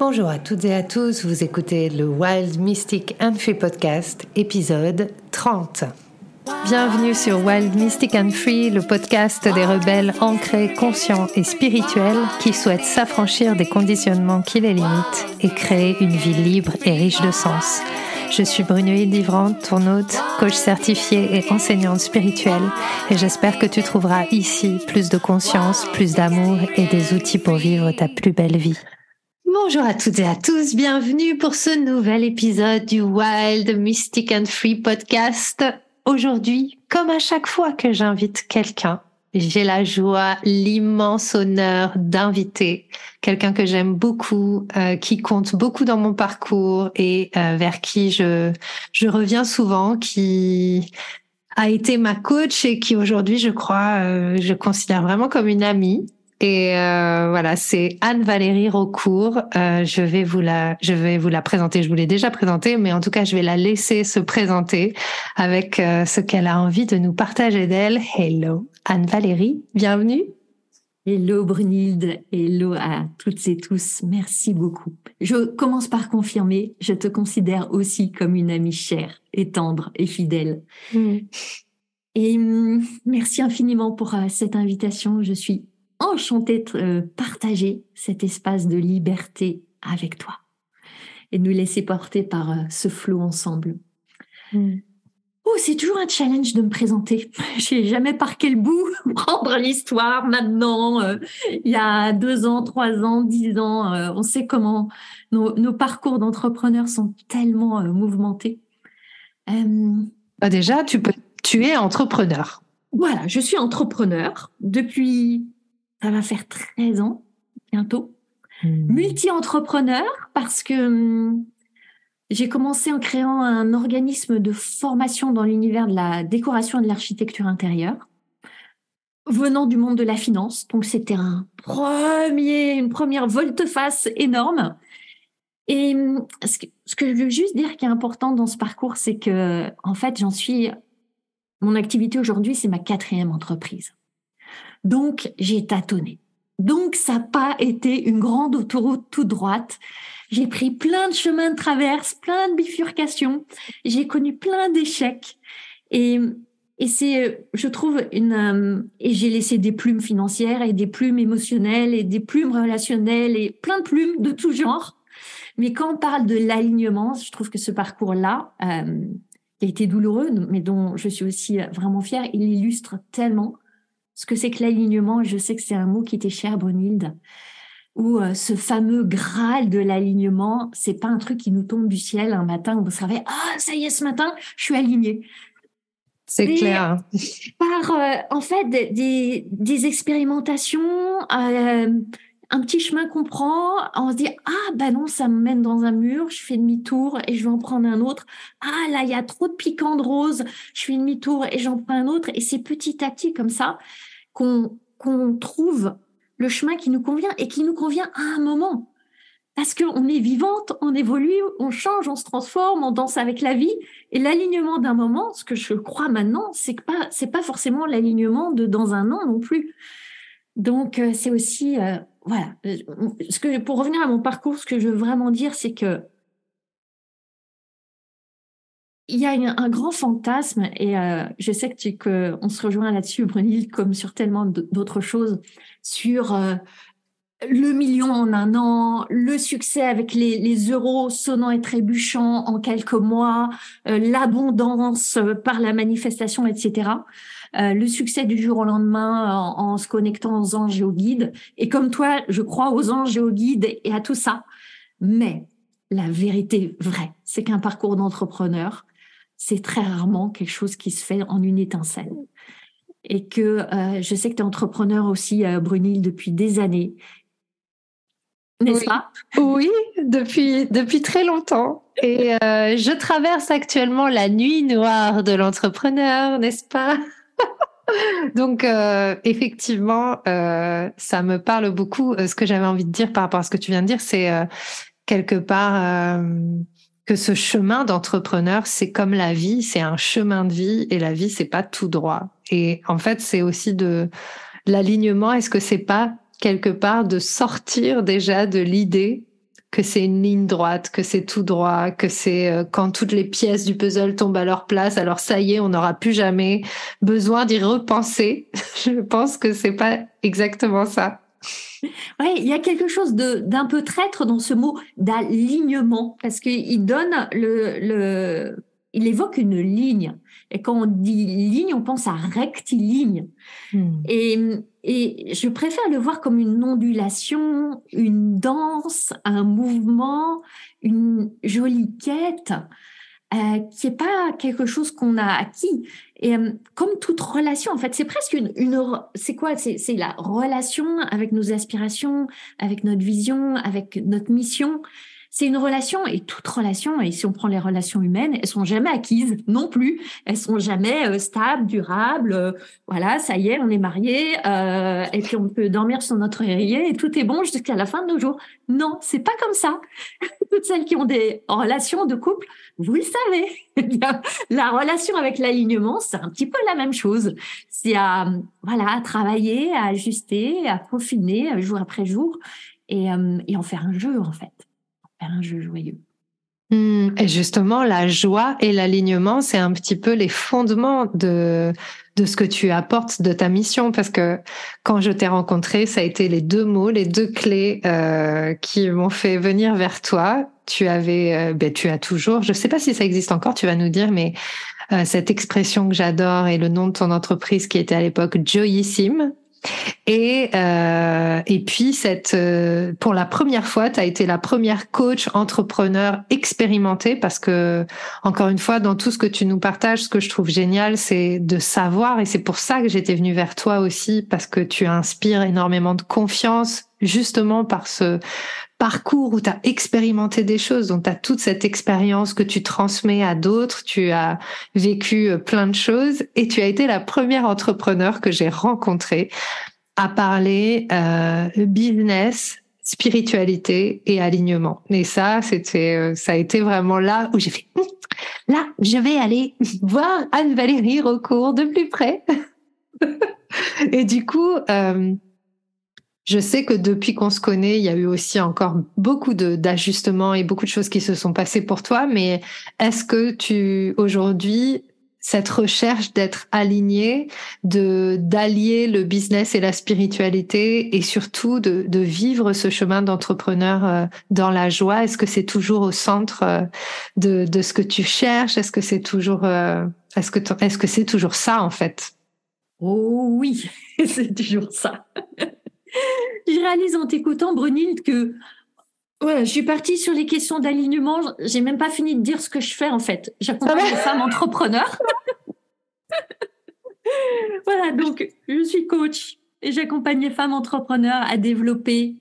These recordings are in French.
Bonjour à toutes et à tous, vous écoutez le Wild Mystic and Free Podcast, épisode 30. Bienvenue sur Wild Mystic and Free, le podcast des rebelles ancrés, conscients et spirituels qui souhaitent s'affranchir des conditionnements qui les limitent et créer une vie libre et riche de sens. Je suis Brunoïde Livrante, ton hôte, coach certifiée et enseignante spirituelle, et j'espère que tu trouveras ici plus de conscience, plus d'amour et des outils pour vivre ta plus belle vie. Bonjour à toutes et à tous, bienvenue pour ce nouvel épisode du Wild Mystic and Free podcast. Aujourd'hui, comme à chaque fois que j'invite quelqu'un, j'ai la joie, l'immense honneur d'inviter quelqu'un que j'aime beaucoup, euh, qui compte beaucoup dans mon parcours et euh, vers qui je, je reviens souvent, qui a été ma coach et qui aujourd'hui, je crois, euh, je considère vraiment comme une amie. Et euh, voilà, c'est Anne-Valérie Raucourt. Euh, je vais vous la, je vais vous la présenter. Je vous l'ai déjà présentée, mais en tout cas, je vais la laisser se présenter avec euh, ce qu'elle a envie de nous partager d'elle. Hello, Anne-Valérie, bienvenue. Hello Brunilde, hello à toutes et tous, merci beaucoup. Je commence par confirmer, je te considère aussi comme une amie chère et tendre et fidèle. Mm. Et mm, merci infiniment pour cette invitation. Je suis enchantée de euh, partager cet espace de liberté avec toi et de nous laisser porter par euh, ce flot ensemble. Mm. Oh, c'est toujours un challenge de me présenter. Je sais jamais par quel bout prendre l'histoire maintenant. Euh, il y a deux ans, trois ans, dix ans, on sait comment nos, parcours d'entrepreneurs sont tellement mouvementés. Bah déjà, tu peux, tu es entrepreneur. Voilà, je suis entrepreneur depuis ça va faire 13 ans bientôt. Hmm. Multi-entrepreneur parce que hum, j'ai commencé en créant un organisme de formation dans l'univers de la décoration et de l'architecture intérieure, venant du monde de la finance. Donc c'était un premier, une première volte-face énorme. Et hum, ce que, ce que je veux juste dire qui est important dans ce parcours, c'est que en fait, j'en suis. Mon activité aujourd'hui, c'est ma quatrième entreprise. Donc, j'ai tâtonné. Donc, ça n'a pas été une grande autoroute toute droite. J'ai pris plein de chemins de traverse, plein de bifurcations. J'ai connu plein d'échecs. Et, et c'est, je trouve, une, euh, et j'ai laissé des plumes financières et des plumes émotionnelles et des plumes relationnelles et plein de plumes de tout genre. Mais quand on parle de l'alignement, je trouve que ce parcours-là, euh, qui a été douloureux, mais dont je suis aussi vraiment fière, il illustre tellement ce que c'est que l'alignement. Je sais que c'est un mot qui était cher, Brunhilde, où euh, ce fameux graal de l'alignement, c'est pas un truc qui nous tombe du ciel un matin où vous savez, ah, ça y est, ce matin, je suis alignée. C'est clair. Par, euh, en fait, des, des, expérimentations, euh, un petit chemin qu'on prend, on se dit ah ben non ça me mène dans un mur, je fais demi-tour et je vais en prendre un autre. Ah là il y a trop de piquants de rose, je fais demi-tour et j'en prends un autre et c'est petit à petit comme ça qu'on trouve le chemin qui nous convient et qui nous convient à un moment. Parce qu'on est vivante, on évolue, on change, on se transforme, on danse avec la vie. Et l'alignement d'un moment, ce que je crois maintenant, c'est que pas, c'est pas forcément l'alignement de dans un an non plus. Donc, euh, c'est aussi, euh, voilà. Euh, ce que, pour revenir à mon parcours, ce que je veux vraiment dire, c'est que il y a un grand fantasme et euh, je sais que tu, que on se rejoint là-dessus, Brunil, comme sur tellement d'autres choses, sur euh, le million en un an, le succès avec les, les euros sonnants et trébuchants en quelques mois, euh, l'abondance par la manifestation, etc. le succès du jour au lendemain en, en, se connectant aux anges et aux guides. Et comme toi, je crois aux anges et aux guides et à tout ça. Mais la vérité vraie, c'est qu'un parcours d'entrepreneur, c'est très rarement quelque chose qui se fait en une étincelle. Et que euh, je sais que tu es entrepreneur aussi, euh, Brunil, depuis des années. N'est-ce pas? Oui, depuis, depuis très longtemps. Et euh, je traverse actuellement la nuit noire de l'entrepreneur, n'est-ce pas? Donc effectivement, ça me parle beaucoup. Ce que j'avais envie de dire par rapport à ce que tu viens de dire, c'est quelque part que ce chemin d'entrepreneur, c'est comme la vie, c'est un chemin de vie et la vie, c'est pas tout droit. Et en fait, c'est aussi de l'alignement. Est-ce que c'est pas quelque part de sortir déjà de l'idée que c'est une ligne droite, que c'est tout droit, que c'est euh, quand toutes les pièces du puzzle tombent à leur place, alors ça y est, on n'aura plus jamais besoin d'y repenser? Je pense que c'est pas exactement ça. Oui, il y a quelque chose d'un peu traître dans ce mot d'alignement, parce qu'il donne le, le, il évoque une ligne. Et quand on dit ligne, on pense à rectiligne. Hmm. Et, et je préfère le voir comme une ondulation, une danse, un mouvement, une jolie quête. Euh, qui est pas quelque chose qu'on a acquis. Et euh, comme toute relation, en fait, c'est presque une, une c'est quoi? C'est la relation avec nos aspirations, avec notre vision, avec notre mission. C'est une relation et toute relation, et si on prend les relations humaines, elles sont jamais acquises non plus. Elles sont jamais euh, stables, durables. Euh, voilà, ça y est, on est mariés euh, et puis on peut dormir sur notre oreiller et tout est bon jusqu'à la fin de nos jours. Non, c'est pas comme ça. Toutes celles qui ont des relations de couple, vous le savez. la relation avec l'alignement, c'est un petit peu la même chose. C'est à voilà, travailler, à ajuster, à peaufiner jour après jour et, et en faire un jeu en fait un jeu joyeux. Hmm, et justement, la joie et l'alignement, c'est un petit peu les fondements de, de ce que tu apportes de ta mission. Parce que quand je t'ai rencontré, ça a été les deux mots, les deux clés euh, qui m'ont fait venir vers toi. Tu avais, euh, ben, tu as toujours, je ne sais pas si ça existe encore, tu vas nous dire, mais euh, cette expression que j'adore et le nom de ton entreprise qui était à l'époque Joyissime, et, euh, et puis, cette, euh, pour la première fois, tu as été la première coach entrepreneur expérimentée parce que, encore une fois, dans tout ce que tu nous partages, ce que je trouve génial, c'est de savoir. Et c'est pour ça que j'étais venue vers toi aussi, parce que tu inspires énormément de confiance, justement par ce parcours où tu as expérimenté des choses, donc tu as toute cette expérience que tu transmets à d'autres, tu as vécu euh, plein de choses et tu as été la première entrepreneur que j'ai rencontrée à parler euh, business, spiritualité et alignement. Et ça, c'était, euh, ça a été vraiment là où j'ai fait, hum, là, je vais aller voir Anne-Valérie Recourt de plus près. et du coup, euh, je sais que depuis qu'on se connaît, il y a eu aussi encore beaucoup d'ajustements et beaucoup de choses qui se sont passées pour toi. Mais est-ce que tu, aujourd'hui, cette recherche d'être aligné, de d'allier le business et la spiritualité et surtout de, de vivre ce chemin d'entrepreneur euh, dans la joie. Est-ce que c'est toujours au centre euh, de, de ce que tu cherches? Est-ce que c'est toujours euh, est-ce que est-ce que c'est toujours ça en fait? Oh oui, c'est toujours ça je réalise en t'écoutant, Brunilde, que je suis partie sur les questions d'alignement. J'ai même pas fini de dire ce que je fais en fait. J'accompagne ah les femmes entrepreneurs. voilà, donc je suis coach et j'accompagne les femmes entrepreneurs à développer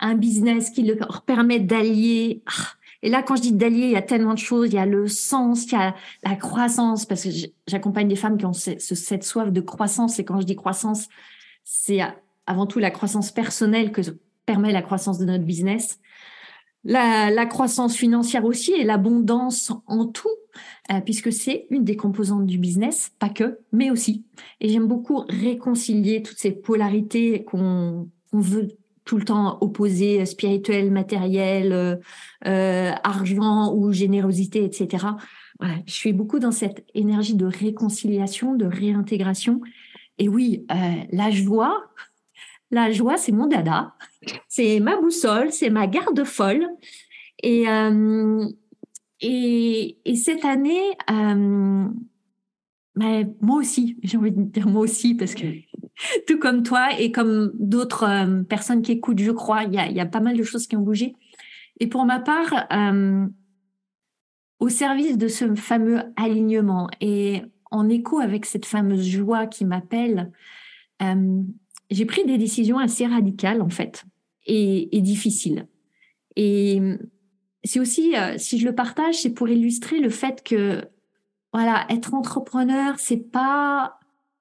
un business qui leur permet d'allier. Ah, et là, quand je dis d'allier, il y a tellement de choses. Il y a le sens, il y a la croissance, parce que j'accompagne des femmes qui ont cette soif de croissance. Et quand je dis croissance, c'est avant tout la croissance personnelle que permet la croissance de notre business, la, croissance financière aussi et l'abondance en tout, euh, puisque c'est une des composantes du business, pas que, mais aussi. Et j'aime beaucoup réconcilier toutes ces polarités qu'on veut tout le temps opposer, spirituel, matériel, euh, euh, argent ou générosité, etc. Je suis beaucoup dans cette énergie de réconciliation, de réintégration. Et oui, la joie, la joie, c'est mon dada. C'est ma boussole, c'est ma garde folle. Et, euh, et, cette année, euh, moi aussi, j'ai envie de dire moi aussi, parce que tout comme toi et comme d'autres euh, personnes qui écoutent, je crois, il y a, pas mal de choses qui ont bougé. Et pour ma part, au service de ce fameux alignement et en écho avec cette fameuse joie qui m'appelle, j'ai pris des décisions assez radicales en fait et, difficiles. Et c'est aussi, euh, si je le partage, c'est pour illustrer le fait que voilà, être entrepreneur, c'est pas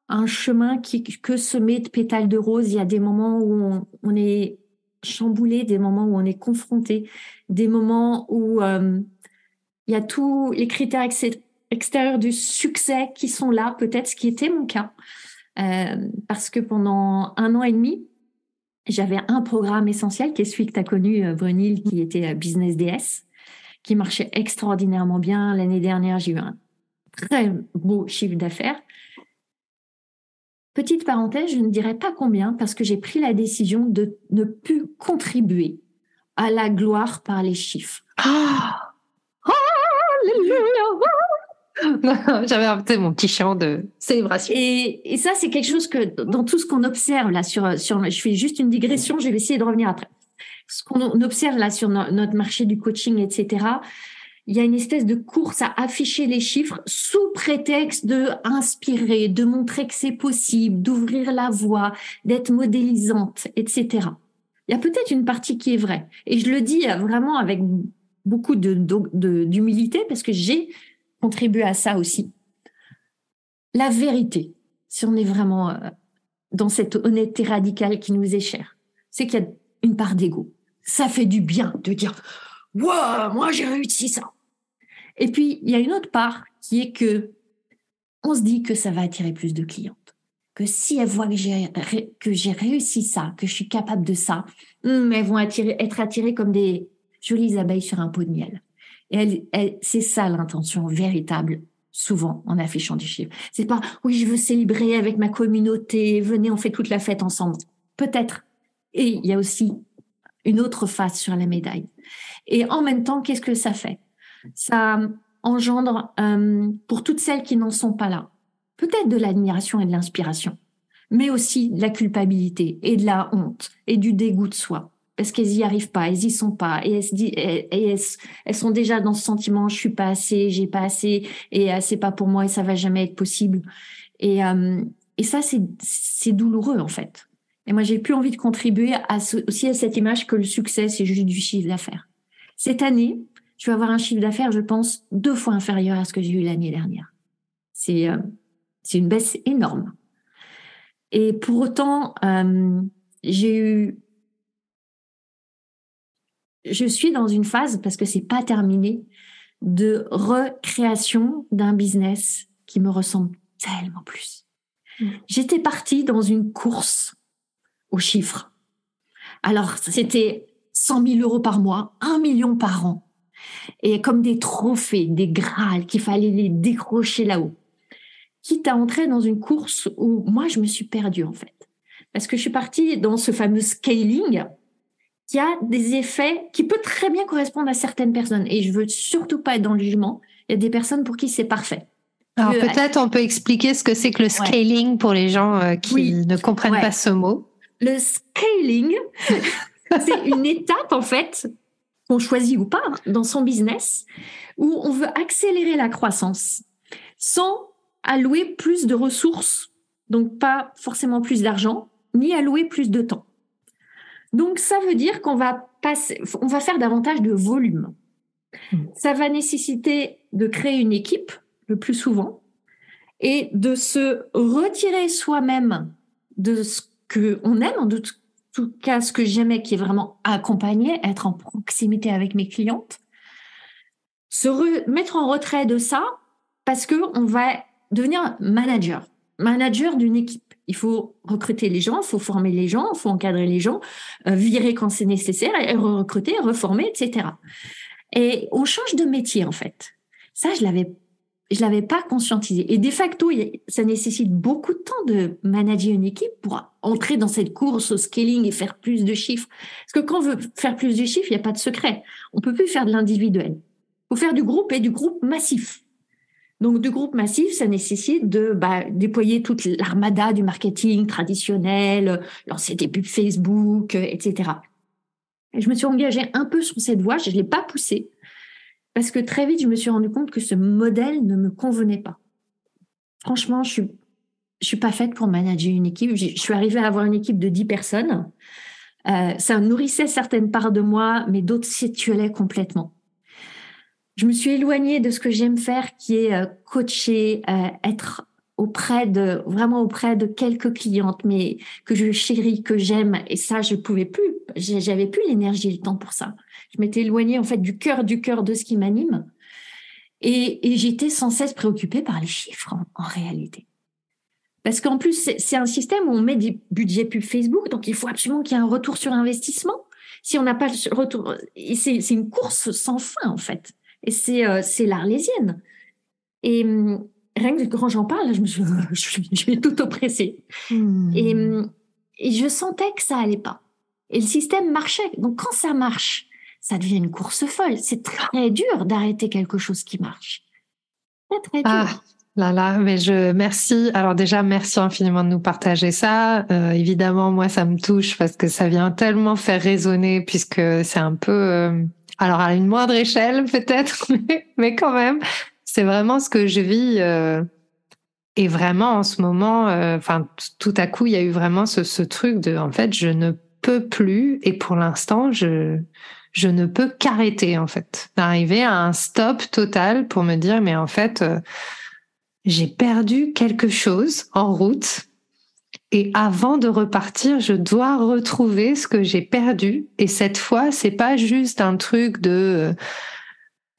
un chemin qui que semé de pétales de rose. Il y a des moments où on, est chamboulé, des moments où on est confronté, des moments où euh, il y a tous les critères extérieurs du succès qui sont là, peut-être ce qui était mon cas. Euh, parce que pendant un an et demi, j'avais un programme essentiel qui est celui que tu as connu, euh, Brunil, qui était Business DS, qui marchait extraordinairement bien. L'année dernière, j'ai eu un très beau chiffre d'affaires. Petite parenthèse, je ne dirais pas combien parce que j'ai pris la décision de ne plus contribuer à la gloire par les chiffres. Ah J'avais inventé mon petit chant de célébration. Et, ça, c'est quelque chose que dans tout ce qu'on observe là sur, sur, je fais juste une digression, je vais essayer de revenir après. Ce qu'on observe là sur notre marché du coaching, etc. Il y a une espèce de course à afficher les chiffres sous prétexte de inspirer, de montrer que c'est possible, d'ouvrir la voie, d'être modélisante, etc. Il y a peut-être une partie qui est vraie. Et je le dis vraiment avec beaucoup d'humilité de, parce que j'ai contribué à ça aussi. La vérité, si on est vraiment euh, dans cette honnêteté radicale qui nous est chère, c'est qu'il y a une part d'ego. Ça fait du bien de dire Wow, moi j'ai réussi ça. Et puis, il y a une autre part qui est que on se dit que ça va attirer plus de clientes. Que si elles voient que j'ai, réussi ça, que je suis capable de ça, hmm, elles vont être attirées comme des jolies abeilles sur un pot de miel. Et c'est ça l'intention véritable, souvent, en affichant des chiffres. C'est pas, oui, je veux célébrer avec ma communauté, venez, on fait toute la fête ensemble. Peut-être. Et il y a aussi une autre face sur la médaille. Et en même temps, qu'est-ce que ça fait? Ça engendre, euh, pour toutes celles qui n'en sont pas là, peut-être de l'admiration et de l'inspiration, mais aussi de la culpabilité et de la honte et du dégoût de soi parce qu'elles y arrivent pas, elles y sont pas, et elles, sont déjà dans ce sentiment, je suis pas assez, j'ai pas assez, et euh, c'est pas pour moi et ça va jamais être possible. Et, euh, ça, c'est douloureux en fait. Et moi, j'ai plus envie de contribuer aussi à cette image que le succès, c'est juste du chiffre d'affaires. Cette année, je vais avoir un chiffre d'affaires, je pense, deux fois inférieur à ce que j'ai eu l'année dernière. C'est euh, une baisse énorme. Et pour autant, euh, j'ai eu je suis dans une phase, parce que c'est pas terminé, de recréation d'un business qui me ressemble tellement plus. Mm. J'étais partie dans une course aux chiffres. Alors, c'était 100 000 euros par mois, 1 million par an. Et comme des trophées, des grâles qu'il fallait les décrocher là-haut. Quitte à entrer dans une course où moi, je me suis perdue, en fait. Parce que je suis partie dans ce fameux scaling qui a des effets qui peut très bien correspondre à certaines personnes. Et je veux surtout pas être dans le jugement. Il y a des personnes pour qui c'est parfait. Alors peut-être on peut expliquer ce que c'est que le scaling pour les gens euh, qui ne comprennent pas ce mot. Le scaling, c'est une étape en fait qu'on choisit ou pas dans son business où on veut accélérer la croissance sans allouer plus de ressources, donc pas forcément plus d'argent, ni allouer plus de temps. Donc, ça veut dire qu'on va passer, on va faire davantage de volume. Hmm. Ça va nécessiter de créer une équipe le plus souvent et de se retirer soi-même de ce qu'on aime, en tout cas ce que j'aimais qui est vraiment accompagner, être en proximité avec mes clientes, se mettre en retrait de ça parce que on va devenir manager, manager d'une équipe. Il faut recruter les gens, il faut former les gens, il faut encadrer les gens, euh, virer quand c'est nécessaire, et recruter, reformer, etc. Et on change de métier en fait. Ça, je l'avais, je l'avais pas conscientisé. Et de facto, ça nécessite beaucoup de temps de manager une équipe pour entrer dans cette course au scaling et faire plus de chiffres. Parce que quand on veut faire plus de chiffres, il n'y a pas de secret. On peut plus faire de l'individuel. Il faut faire du groupe et du groupe massif. Donc, du groupe massif, ça nécessite de bah, déployer toute l'armada du marketing traditionnel, lancer des pubs Facebook, etc. Et je me suis engagée un peu sur cette voie, je ne l'ai pas poussée, parce que très vite, je me suis rendu compte que ce modèle ne me convenait pas. Franchement, je suis, suis pas faite pour manager une équipe. Je suis arrivée à avoir une équipe de 10 personnes. Euh, ça nourrissait certaines parts de moi, mais d'autres s'étiolaient complètement je me suis éloignée de ce que j'aime faire, qui est euh, coacher, euh, être auprès de vraiment auprès de quelques clientes, mais que je chéris, que j'aime. Et ça, je pouvais plus. J'avais plus l'énergie et le temps pour ça. Je m'étais éloignée en fait du cœur du cœur de ce qui m'anime. Et, j'étais sans cesse préoccupée par les chiffres en, réalité. Parce qu'en plus, c'est un système où on met des budgets pub Facebook, donc il faut absolument qu'il y ait un retour sur investissement. Si on n'a pas le retour, c'est une course sans fin en fait. Et c'est euh, l'arlésienne. Et hum, rien que quand j'en parle, je me suis, je suis tout oppressée. Hmm. Et, hum, et je sentais que ça allait pas. Et le système marchait. Donc quand ça marche, ça devient une course folle. C'est très dur d'arrêter quelque chose qui marche. Très très dur. Ah. Là, là, mais je merci. Alors déjà, merci infiniment de nous partager ça. Euh, évidemment, moi, ça me touche parce que ça vient tellement faire résonner puisque c'est un peu, euh, alors à une moindre échelle peut-être, mais, quand même, c'est vraiment ce que je vis. Euh, et vraiment, en ce moment, enfin, tout à coup, il y a eu vraiment ce, ce truc de, en fait, je ne peux plus. Et pour l'instant, je je ne peux qu'arrêter en fait, d'arriver à un stop total pour me dire, mais en fait j'ai perdu quelque chose en route et avant de repartir, je dois retrouver ce que j'ai perdu. Et cette fois, c'est pas juste un truc de euh,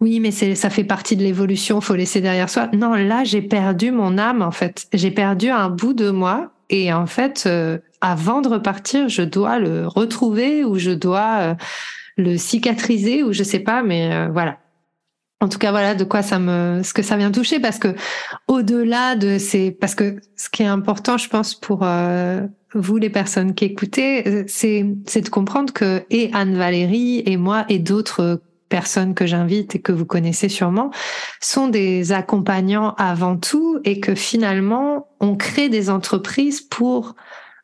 oui, mais ça fait partie de l'évolution, faut laisser derrière soi. Non, là, j'ai perdu mon âme en fait. J'ai perdu un bout de moi et en fait, euh, avant de repartir, je dois le retrouver ou je dois euh, le cicatriser ou je sais pas, mais voilà en tout cas voilà de quoi ça me ce que ça vient toucher parce que au-delà de ces parce que ce qui est important je pense pour euh, vous les personnes qui écoutez c'est c'est de comprendre que et Anne Valérie et moi et d'autres personnes que j'invite et que vous connaissez sûrement sont des accompagnants avant tout et que finalement on crée des entreprises pour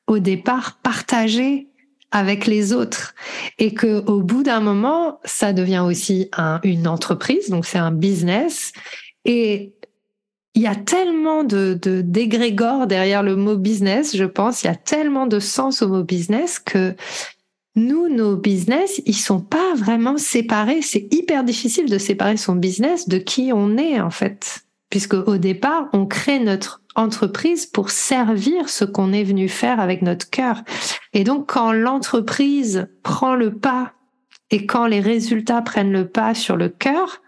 au départ partager avec les autres et que au bout d'un moment, ça devient aussi un, une entreprise, donc c'est un business et il y a tellement de, de d'égrégores derrière le mot business, je pense, il y a tellement de sens au mot business que nous, nos business, ils sont pas vraiment séparés. C'est hyper difficile de séparer son business de qui on est, en fait. Puisque au départ, on crée notre entreprise pour servir ce qu'on est venu faire avec notre cœur. Et donc, quand l'entreprise prend le pas et quand les résultats prennent le pas sur le cœur,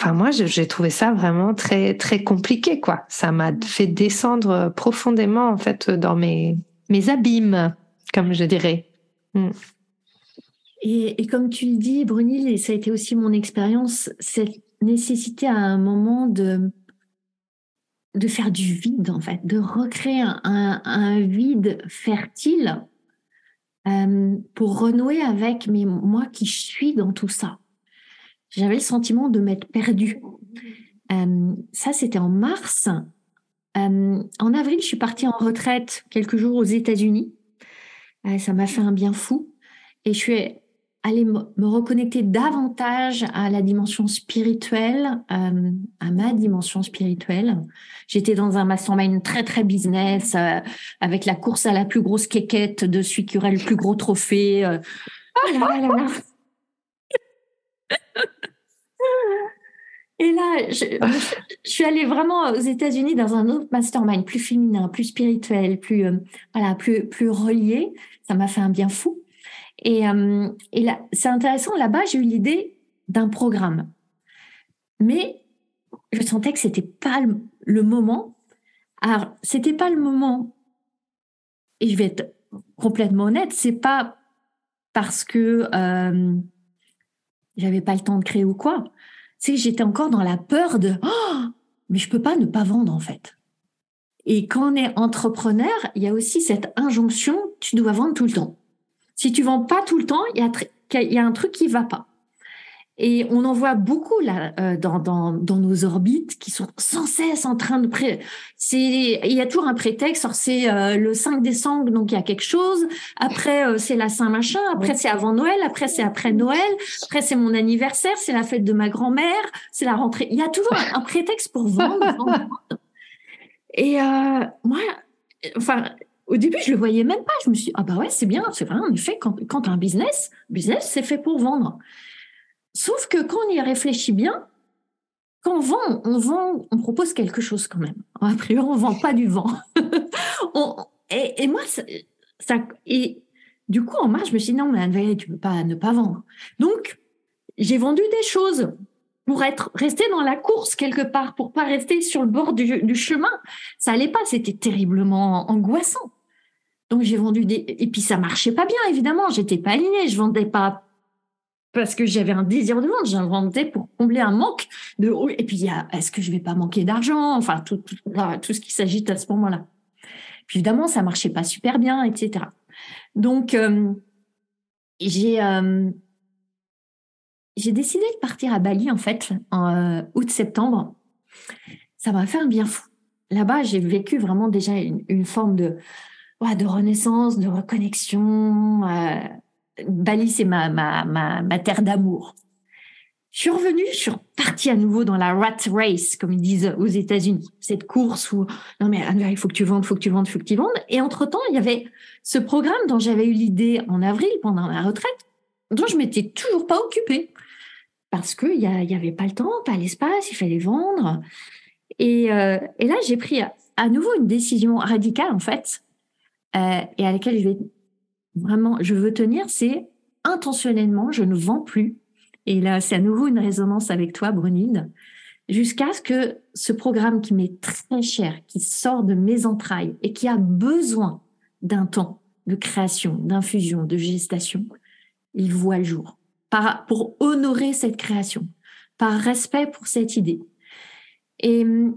enfin moi j'ai trouvé ça vraiment très très compliqué quoi. Ça m'a fait descendre profondément en fait dans mes mes abîmes, comme je dirais. Hmm. Et, comme tu le dis, Brunil, et ça a été aussi mon expérience, nécessité à un moment de de faire du vide, en fait, de recréer un, vide fertile euh, pour renouer avec mais moi qui suis dans tout ça. J'avais le sentiment de m'être perdue. Euh, ça, c'était en mars. Euh, en avril, je suis partie en retraite quelques jours aux États-Unis. ça m'a fait un bien fou. Et je suis aller me reconnecter davantage à la dimension spirituelle, euh, à ma dimension spirituelle. J'étais dans un mastermind très très business, euh, avec la course à la plus grosse quéquette de celui qui aurait le plus gros trophée. Euh. Et là, je, je, suis allée vraiment aux États-Unis dans un autre mastermind, plus féminin, plus spirituel, plus voilà, plus plus relié. Ça m'a fait un bien fou. Et, euh, et c'est intéressant, là-bas, j'ai eu l'idée d'un programme. Mais je sentais que c'était pas le, moment. Alors, c'était pas le moment. Et je vais être complètement honnête, c'est pas parce que euh, j'avais pas le temps de créer ou quoi. C'est que j'étais encore dans la peur de oh, mais je peux pas ne pas vendre en fait. Et quand on est entrepreneur, il y a aussi cette injonction tu dois vendre tout le temps. Si tu vends pas tout le temps, il y a, un truc qui va pas. Et on en voit beaucoup là euh, dans, dans, dans, nos orbites qui sont sans cesse en train de pré. C'est il y a toujours un prétexte. C'est euh, le 5 décembre, donc il y a quelque chose. Après euh, c'est la Saint machin. Après c'est avant Noël. Après c'est après Noël. Après c'est mon anniversaire. C'est la fête de ma grand-mère. C'est la rentrée. Il y a toujours un, prétexte pour vendre. vendre. Et moi, enfin au début, je le voyais même pas. Je me suis dit, ah bah ouais, c'est bien, c'est vrai, en effet, quand, quand un business, business, c'est fait pour vendre. Sauf que quand on y réfléchit bien, quand on vend, on vend, on propose quelque chose quand même. A priori, on vend pas du vent. et, moi, ça, et du coup, en mars, je me suis dit, non, mais Anne tu peux pas ne pas vendre. Donc, j'ai vendu des choses pour être resté dans la course quelque part, pour pas rester sur le bord du, chemin. Ça allait pas, c'était terriblement angoissant. Donc j'ai vendu des et puis ça marchait pas bien évidemment, j'étais pas alignée, je vendais pas parce que j'avais un désir de vendre, j'en vendais pour combler un manque de et puis est-ce que je vais pas manquer d'argent, enfin tout, tout, tout ce qui s'agite à ce moment-là. Puis évidemment ça marchait pas super bien, etc. Donc euh, j'ai euh, j'ai décidé de partir à Bali, en fait, en euh, août-septembre. Ça m'a fait un bien fou. Là-bas, j'ai vécu vraiment déjà une, forme de, de renaissance, de reconnexion. Euh, Bali, c'est ma, ma, ma, terre d'amour. Je suis revenue, je suis repartie à nouveau dans la rat race, comme ils disent aux États-Unis. Cette course où, non mais il faut que tu vendes, il faut que tu vendes, il faut que tu vendes. Et entre-temps, il y avait ce programme dont j'avais eu l'idée en avril pendant ma retraite, dont je m'étais toujours pas occupée parce qu'il n'y avait pas le temps, pas l'espace, il fallait vendre. Et, euh, et là, j'ai pris à, nouveau une décision radicale, en fait, euh, et à laquelle je vais vraiment, je veux tenir, c'est intentionnellement, je ne vends plus. Et là, c'est à nouveau une résonance avec toi, Brunilde, jusqu'à ce que ce programme qui m'est très cher, qui sort de mes entrailles et qui a besoin d'un temps de création, d'infusion, de gestation, il voit le jour pour honorer cette création, par respect pour cette idée. Et hum,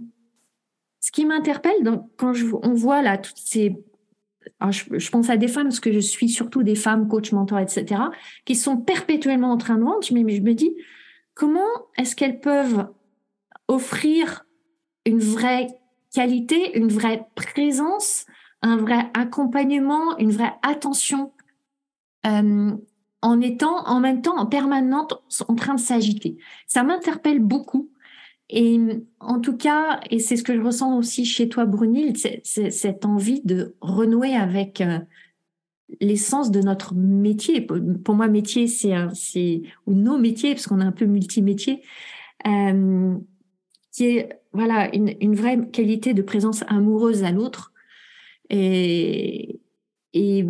ce qui m'interpelle, quand on voit là toutes ces... Je, pense à des femmes, parce que je suis surtout des femmes, coach, mentor, etc., qui sont perpétuellement en train de vendre, mais je me dis, comment est-ce qu'elles peuvent offrir une vraie qualité, une vraie présence, un vrai accompagnement, une vraie attention hum, en étant en même temps en permanente en train de s'agiter? Ça m'interpelle beaucoup. Et en tout cas, et c'est ce que je ressens aussi chez toi, Brunil, c'est cette envie de renouer avec euh, l'essence de notre métier. Pour moi, métier, c'est ou nos métiers, parce qu'on est un peu multimétier, euh, qui est voilà une, vraie qualité de présence amoureuse à l'autre. Et, et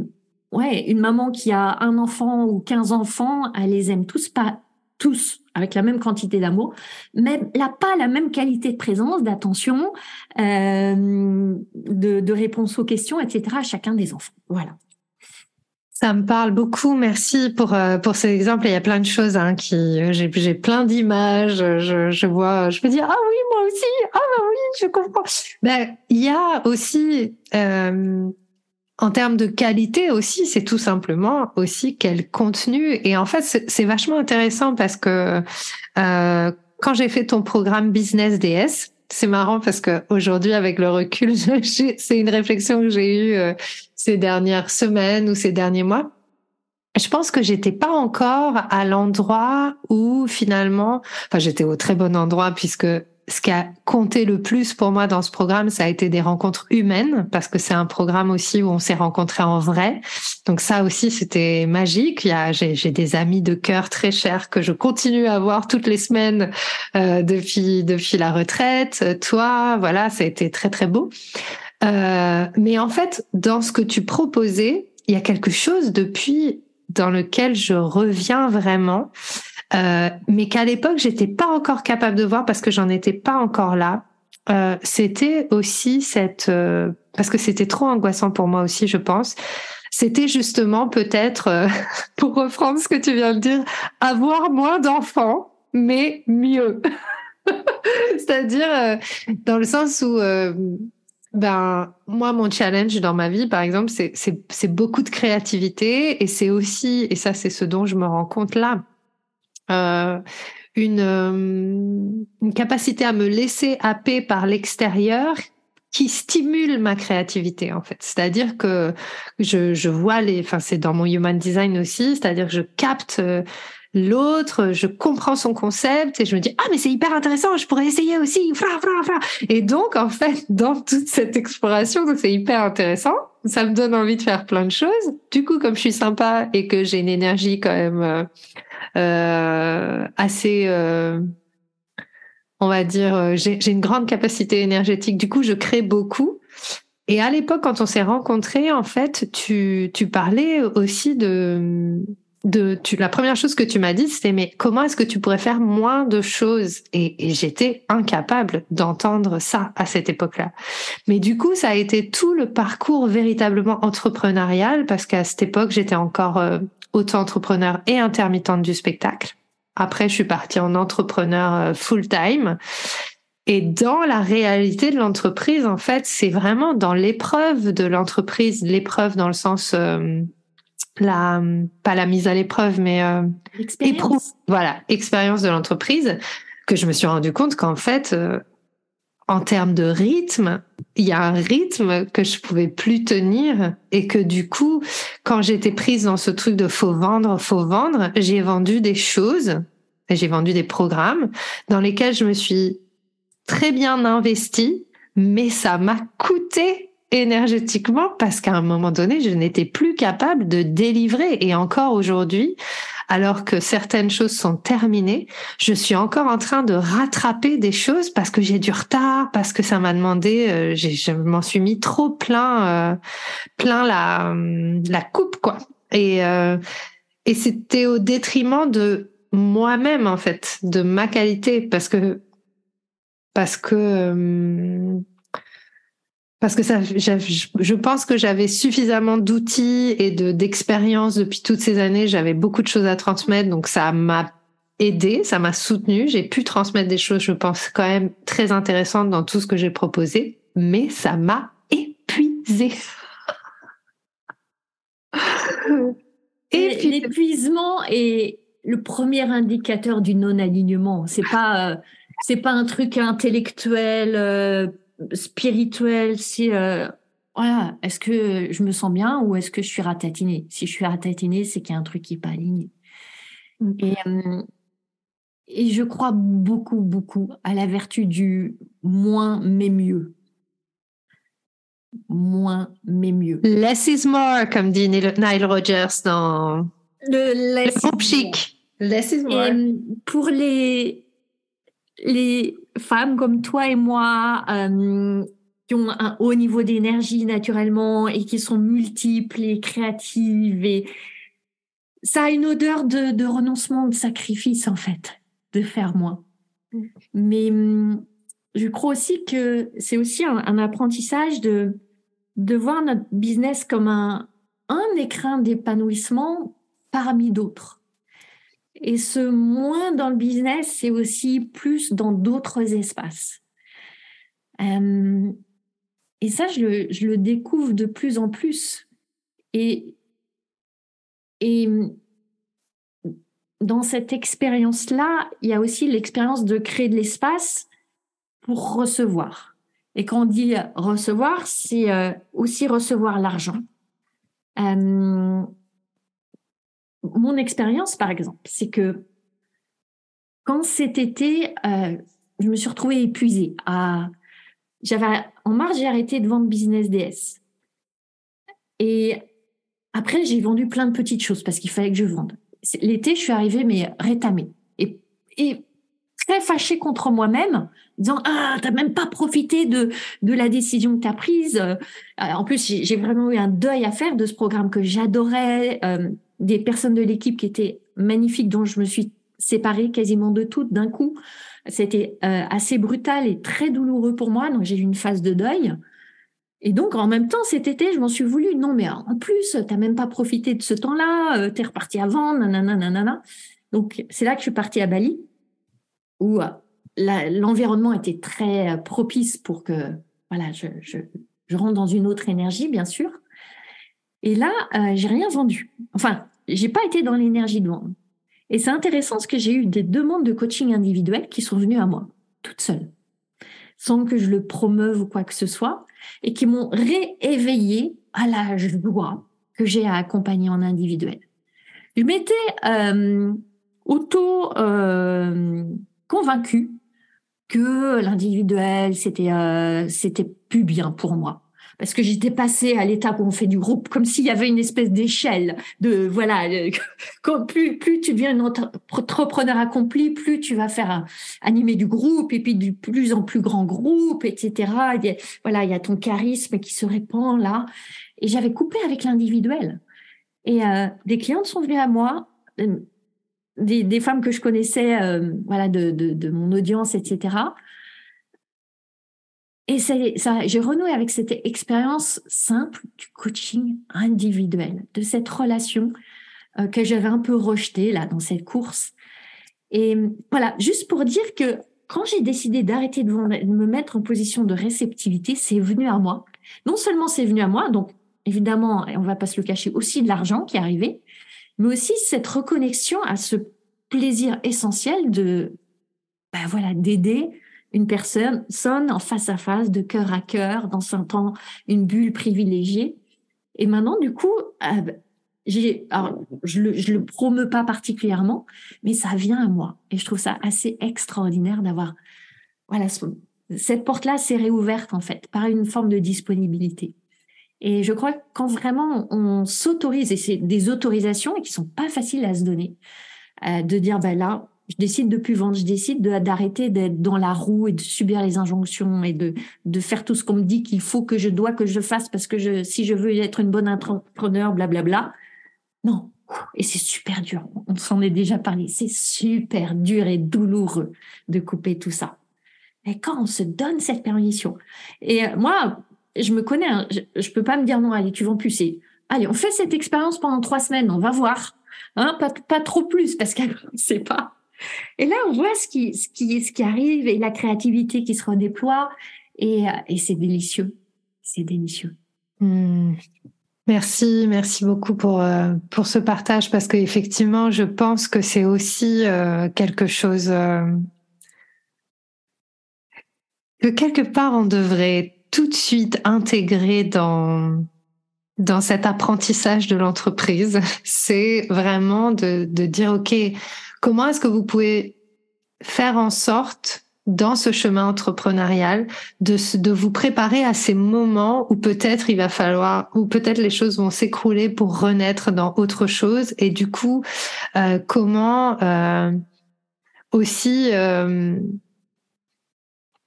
ouais, une maman qui a un enfant ou 15 enfants, elle les aime tous pas tous avec la même quantité d'amour, mais n'a pas la même qualité de présence, d'attention, euh, de, de réponse aux questions, etc. à chacun des enfants. Voilà. Ça me parle beaucoup. Merci pour euh, pour ces exemples. Il y a plein de choses hein, qui j'ai j'ai plein d'images. Je, je vois. Je me dis ah oui moi aussi. Ah bah oui je comprends. Ben il y a aussi euh, en termes de qualité aussi, c'est tout simplement aussi quel contenu. Et en fait, c'est vachement intéressant parce que euh, quand j'ai fait ton programme Business DS, c'est marrant parce que aujourd'hui, avec le recul, c'est une réflexion que j'ai eue euh, ces dernières semaines ou ces derniers mois. Je pense que j'étais pas encore à l'endroit où finalement, enfin j'étais au très bon endroit puisque ce qui a compté le plus pour moi dans ce programme, ça a été des rencontres humaines, parce que c'est un programme aussi où on s'est rencontrés en vrai. Donc ça aussi, c'était magique. j'ai, des amis de cœur très chers que je continue à voir toutes les semaines euh, depuis depuis la retraite. Toi, voilà, ça a été très très beau. Euh, mais en fait, dans ce que tu proposais, il y a quelque chose depuis dans lequel je reviens vraiment. Euh, mais qu'à l'époque j'étais pas encore capable de voir parce que j'en étais pas encore là. Euh, c'était aussi cette euh, parce que c'était trop angoissant pour moi aussi, je pense. C'était justement peut-être, euh, pour reprendre ce que tu viens de dire, avoir moins d'enfants, mais mieux. C'est-à-dire dans le sens où ben moi mon challenge dans ma vie par exemple c'est c'est beaucoup de créativité et c'est aussi et ça c'est ce dont je me rends compte là euh, une, euh, une capacité à me laisser happer par l'extérieur qui stimule ma créativité en fait. C'est-à-dire que je, je vois les, enfin c'est dans mon human design aussi, c'est-à-dire que je capte euh, l'autre, je comprends son concept et je me dis ah mais c'est hyper intéressant, je pourrais essayer aussi. Et donc en fait dans toute cette exploration, c'est hyper intéressant. Ça me donne envie de faire plein de choses. Du coup comme je suis sympa et que j'ai une énergie quand même euh, assez, euh, on va dire, euh, j'ai une grande capacité énergétique. Du coup, je crée beaucoup. Et à l'époque, quand on s'est rencontrés, en fait, tu, tu parlais aussi de de tu, la première chose que tu m'as dit, c'était mais comment est-ce que tu pourrais faire moins de choses? Et, et j'étais incapable d'entendre ça à cette époque-là. Mais du coup, ça a été tout le parcours véritablement entrepreneurial parce qu'à cette époque, j'étais encore euh, auto-entrepreneur et intermittente du spectacle. Après, je suis partie en entrepreneur euh, full-time. Et dans la réalité de l'entreprise, en fait, c'est vraiment dans l'épreuve de l'entreprise, l'épreuve dans le sens euh, la pas la mise à l'épreuve, mais euh, voilà, expérience de l'entreprise, que je me suis rendu compte qu'en fait, euh, en termes de rythme, il y a un rythme que je pouvais plus tenir et que du coup, quand j'étais prise dans ce truc de faut vendre, faut vendre, j'ai vendu des choses, j'ai vendu des programmes dans lesquels je me suis très bien investie, mais ça m'a coûté énergétiquement parce qu'à un moment donné, je n'étais plus capable de délivrer. Et encore aujourd'hui, alors que certaines choses sont terminées, je suis encore en train de rattraper des choses parce que j'ai du retard, parce que ça m'a demandé, euh, je m'en suis mis trop plein, euh, plein la, la coupe, quoi. Et, euh, et c'était au détriment de moi-même, en fait, de ma qualité, parce que, parce que, parce que ça, je pense que j'avais suffisamment d'outils et de d'expérience depuis toutes ces années. J'avais beaucoup de choses à transmettre, donc ça m'a aidé, ça m'a soutenu. J'ai pu transmettre des choses, je pense, quand même très intéressantes dans tout ce que j'ai proposé, mais ça m'a épuisé. l'épuisement est le premier indicateur du non-alignement. C'est pas, euh, c'est pas un truc intellectuel. Euh, spirituel, c'est euh, voilà, est-ce que je me sens bien ou est-ce que je suis ratatinée? Si je suis ratatinée, c'est qu'il y a un truc qui n'est pas aligné. Mm. Et, euh, et je crois beaucoup, beaucoup à la vertu du moins mais mieux. Moins mais mieux. Less is more, comme dit Nile Rogers dans le, less le chic. Less is more. Et pour les les femmes comme toi et moi euh, qui ont un haut niveau d'énergie naturellement et qui sont multiples et créatives et ça a une odeur de, renoncement, de sacrifice en fait, de faire moins. Mm. Mais mm, je crois aussi que c'est aussi un, apprentissage de, de voir notre business comme un, un écrin d'épanouissement parmi d'autres. Et ce moins dans le business, c'est aussi plus dans d'autres espaces. Euh, et ça, je le, découvre de plus en plus. Et, et dans cette expérience-là, il y a aussi l'expérience de créer de l'espace pour recevoir. Et quand on dit recevoir, c'est euh, aussi recevoir l'argent. Euh, mon expérience, par exemple, c'est que quand cet été, euh, je me suis retrouvée épuisée. À... J'avais, en mars, j'ai arrêté de vendre Business DS. Et après, j'ai vendu plein de petites choses parce qu'il fallait que je vende. L'été, je suis arrivée, mais rétamée. Et, et très fâchée contre moi-même, disant Ah, t'as même pas profité de, de la décision que tu as prise. Euh, en plus, j'ai vraiment eu un deuil à faire de ce programme que j'adorais. Euh, des personnes de l'équipe qui étaient magnifiques, dont je me suis séparée quasiment de toutes d'un coup. C'était euh, assez brutal et très douloureux pour moi, donc j'ai eu une phase de deuil. Et donc, en même temps, cet été, je m'en suis voulu. Non, mais en plus, tu n'as même pas profité de ce temps-là, euh, tu es reparti avant, nanana, nanana. Donc, c'est là que je suis partie à Bali, où euh, l'environnement était très propice pour que voilà, je, rentre dans une autre énergie, bien sûr. Et là, j'ai rien vendu. Enfin, j'ai pas été dans l'énergie de vendre. Et c'est intéressant parce que j'ai eu des demandes de coaching individuel qui sont venues à moi, toutes seules, sans que je le promeuve ou quoi que ce soit, et qui m'ont rééveillé à la joie que j'ai à accompagner en individuel. Je m'étais euh, auto euh, convaincue que l'individuel c'était euh, c'était plus bien pour moi parce que j'étais passée à l'étape où on fait du groupe, comme s'il y avait une espèce d'échelle de voilà. plus plus tu deviens un entrepreneur accompli, plus tu vas faire animer du groupe et puis du plus en plus grand groupe, etc. voilà, il y a ton charisme qui se répand là. Et j'avais coupé avec l'individuel. Et euh, des clientes sont venues à moi des, femmes que je connaissais, voilà, de, de, mon audience, etc. Et ça, j'ai renoué avec cette expérience simple du coaching individuel, de cette relation que j'avais un peu rejetée là dans cette course. Et voilà, juste pour dire que quand j'ai décidé d'arrêter de me mettre en position de réceptivité, c'est venu à moi. Non seulement c'est venu à moi, donc évidemment, on va pas se le cacher, aussi de l'argent qui est arrivé, mais aussi cette reconnexion à ce plaisir essentiel de, ben voilà, d'aider une personne sonne en face à face, de cœur à cœur, dans un temps, une bulle privilégiée. Et maintenant, du coup, euh, j'ai, alors, je le, je le promeux pas particulièrement, mais ça vient à moi. Et je trouve ça assez extraordinaire d'avoir, voilà, cette porte-là s'est réouverte, en fait, par une forme de disponibilité. Et je crois que quand vraiment on s'autorise, et c'est des autorisations qui sont pas faciles à se donner, euh, de dire, ben là, je décide de plus vendre, je décide d'arrêter d'être dans la roue et de subir les injonctions et de, de faire tout ce qu'on me dit qu'il faut que je dois que je fasse parce que je, si je veux être une bonne entrepreneur, blablabla. Non. Et c'est super dur. On s'en est déjà parlé. C'est super dur et douloureux de couper tout ça. Mais quand on se donne cette permission, et euh, moi, je me connais, hein, je, ne peux pas me dire non, allez, tu plus. C'est, allez, on fait cette expérience pendant trois semaines, on va voir. Hein, pas, pas trop plus parce qu'elle ne sait pas. Et là, on voit ce qui, ce qui, ce qui arrive et la créativité qui se redéploie. Et, euh, et c'est délicieux. C'est délicieux. Hmm. Merci, merci beaucoup pour euh, pour ce partage parce qu'effectivement, je pense que c'est aussi euh, quelque chose que quelque part on devrait tout de suite intégrer dans dans cet apprentissage de l'entreprise. C'est vraiment de de dire ok, comment est-ce que vous pouvez faire en sorte dans ce chemin entrepreneurial, de, de vous préparer à ces moments où peut-être il va falloir, où peut-être les choses vont s'écrouler pour renaître dans autre chose? Et du coup, euh, comment euh, aussi euh,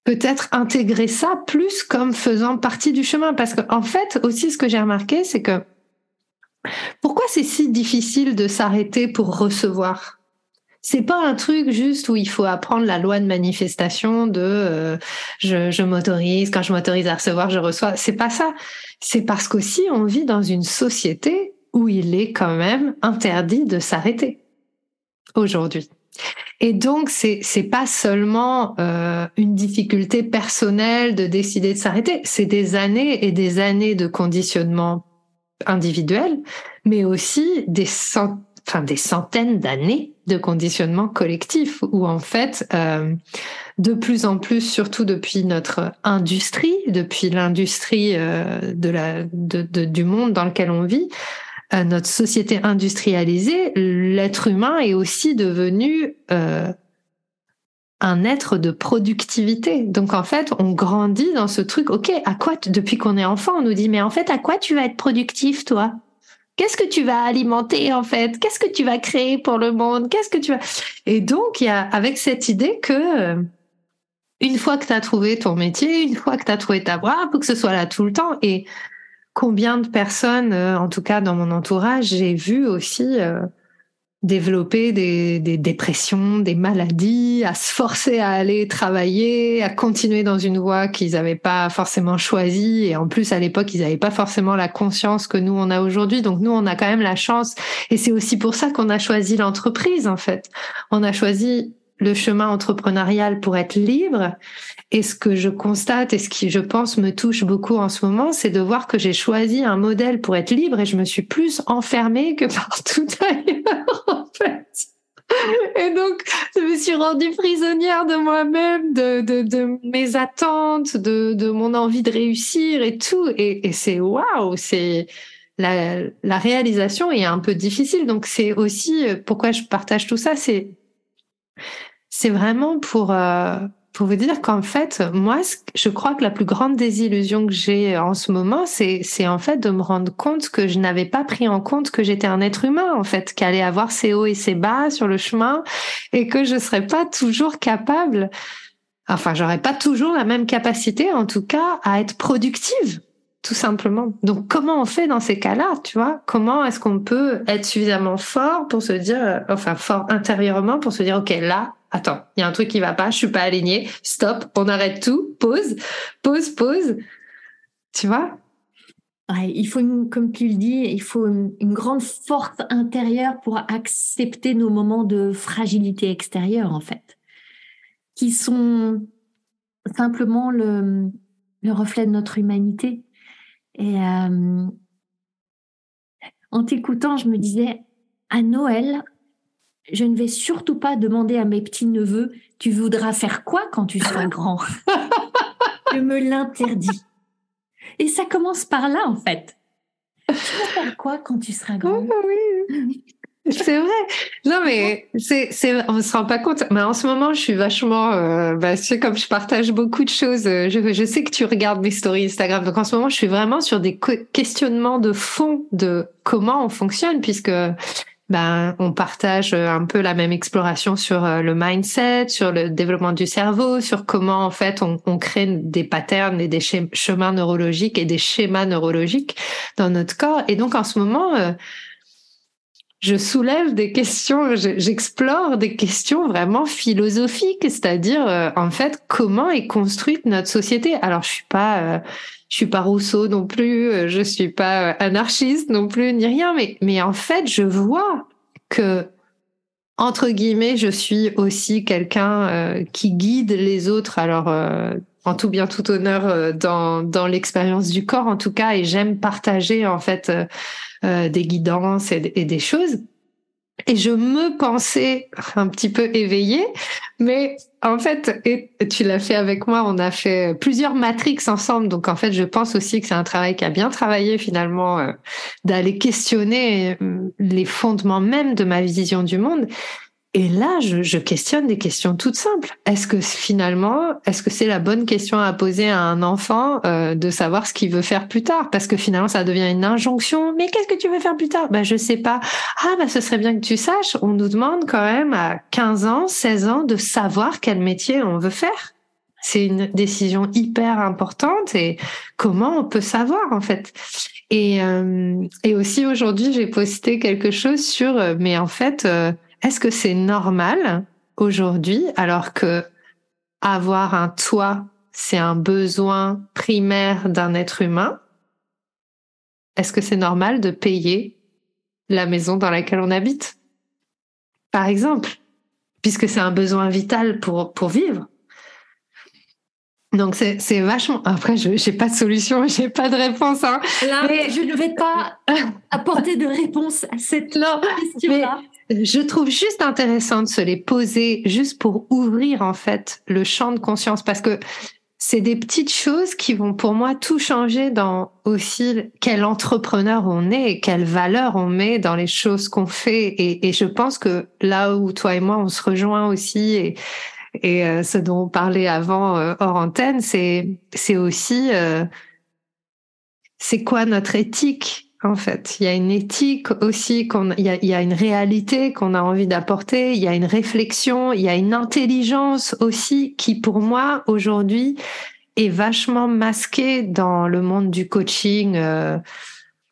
peut-être intégrer ça plus comme faisant partie du chemin. Parce qu'en en fait, aussi, ce que j'ai remarqué, c'est que pourquoi c'est si difficile de s'arrêter pour recevoir? C'est pas un truc juste où il faut apprendre la loi de manifestation de euh, je, je m'autorise quand je m'autorise à recevoir je reçois. C'est pas ça. C'est parce qu'aussi on vit dans une société où il est quand même interdit de s'arrêter aujourd'hui et donc c'est c'est pas seulement euh, une difficulté personnelle de décider de s'arrêter. C'est des années et des années de conditionnement individuel mais aussi des centaines enfin des centaines d'années de conditionnement collectif où en fait euh, de plus en plus surtout depuis notre industrie depuis l'industrie euh, de la de, du monde dans lequel on vit euh, notre société industrialisée l'être humain est aussi devenu euh, un être de productivité. Donc en fait, on grandit dans ce truc. Ok, à quoi depuis qu'on est enfant, on nous dit mais en fait à quoi tu vas être productif toi? Qu'est-ce que tu vas alimenter en fait? Qu'est-ce que tu vas créer pour le monde? Qu'est-ce que tu vas Et donc il y a avec cette idée que euh, une fois que tu as trouvé ton métier, une fois que tu as trouvé ta voie, faut que ce soit là tout le temps et combien de personnes euh, en tout cas dans mon entourage, j'ai vu aussi euh, développer des, des, dépressions, des maladies, à se forcer à aller travailler, à continuer dans une voie qu'ils n'avaient pas forcément choisie. Et en plus, à l'époque, ils n'avaient pas forcément la conscience que nous, on a aujourd'hui. Donc nous, on a quand même la chance. Et c'est aussi pour ça qu'on a choisi l'entreprise, en fait. On a choisi le chemin entrepreneurial pour être libre. Et ce que je constate et ce qui, je pense, me touche beaucoup en ce moment, c'est de voir que j'ai choisi un modèle pour être libre et je me suis plus enfermée que partout ailleurs, en fait. Et donc, je me suis rendue prisonnière de moi-même, de, de, de, mes attentes, de, de mon envie de réussir et tout. Et, et c'est waouh, c'est la, la réalisation est un peu difficile. Donc, c'est aussi pourquoi je partage tout ça, c'est c'est vraiment pour euh, pour vous dire qu'en fait, moi, je crois que la plus grande désillusion que j'ai en ce moment, c'est en fait de me rendre compte que je n'avais pas pris en compte que j'étais un être humain, en fait, qu'allait avoir ses hauts et ses bas sur le chemin, et que je serais pas toujours capable. Enfin, j'aurais pas toujours la même capacité, en tout cas, à être productive tout simplement. Donc, comment on fait dans ces cas-là, tu vois? Comment est-ce qu'on peut être suffisamment fort pour se dire, enfin, fort intérieurement pour se dire, ok, là, attends, il y a un truc qui va pas, je suis pas alignée, stop, on arrête tout, pause, pause, pause. Tu vois? Il faut, comme tu le dis, il faut une, grande force intérieure pour accepter nos moments de fragilité extérieure, en fait, qui sont simplement le, le reflet de notre humanité. Et euh, en t'écoutant, je me disais, à Noël, je ne vais surtout pas demander à mes petits-neveux, tu voudras faire quoi quand tu seras grand? Je me l'interdis. Et ça commence par là, en fait. Tu vas faire quoi quand tu seras grand? Oh, oui. C'est vrai. Non, mais c'est, c'est, on se rend pas compte. Mais en ce moment, je suis vachement, euh, bah, tu sais, comme je partage beaucoup de choses, euh, je, je sais que tu regardes mes stories Instagram. Donc en ce moment, je suis vraiment sur des questionnements de fond de comment on fonctionne, puisque ben, on partage un peu la même exploration sur euh, le mindset, sur le développement du cerveau, sur comment en fait on, on crée des patterns et des chemins neurologiques et des schémas neurologiques dans notre corps. Et donc en ce moment, euh, je soulève des questions, j'explore des questions vraiment philosophiques, c'est-à-dire euh, en fait comment est construite notre société? Alors je suis pas, euh, je suis pas Rousseau non plus, euh, je suis pas anarchiste non plus ni rien, mais mais en fait je vois que entre guillemets je suis aussi quelqu'un qui guide les autres. Alors en tout bien tout honneur dans dans l'expérience du corps en tout cas, et j'aime partager en fait euh, des guidances et, des choses. Et je me pensais un petit peu éveillée, mais en fait, et tu l'as fait avec moi, on a fait plusieurs matrix ensemble, donc en fait, je pense aussi que c'est un travail qui a bien travaillé finalement euh, d'aller questionner euh, les fondements même de ma vision du monde. Et là, je, je, questionne des questions toutes simples. Est-ce que finalement, est-ce que c'est la bonne question à poser à un enfant euh, de savoir ce qu'il veut faire plus tard? Parce que finalement, ça devient une injonction. Mais qu'est-ce que tu veux faire plus tard? Ben, je sais pas. Ah, ben, ce serait bien que tu saches. On nous demande quand même à 15 ans, 16 ans de savoir quel métier on veut faire. C'est une décision hyper importante et comment on peut savoir en fait? Et, euh, et aussi aujourd'hui, j'ai posté quelque chose sur, euh, mais en fait, euh, est-ce que c'est normal aujourd'hui, alors que avoir un toit, c'est un besoin primaire d'un être humain? Est-ce que c'est normal de payer la maison dans laquelle on habite? Par exemple, puisque c'est un besoin vital pour, pour vivre. Donc c'est, vachement. Après, je n'ai pas de solution, j'ai pas de réponse. Hein. Là, mais... je ne vais pas apporter de réponse à cette question-là je trouve juste intéressant de se les poser juste pour ouvrir en fait le champ de conscience parce que c'est des petites choses qui vont pour moi tout changer dans aussi quel entrepreneur on est et quelle valeur on met dans les choses qu'on fait. Et, je pense que là où toi et moi on se rejoint aussi et, euh, ce dont on parlait avant euh, hors antenne c'est c'est aussi euh, c'est quoi notre éthique en fait. Il y a une éthique aussi, qu'on, il, y a, une réalité qu'on a envie d'apporter, il y a une réflexion, il y a une intelligence aussi qui, pour moi, aujourd'hui, est vachement masquée dans le monde du coaching. Euh,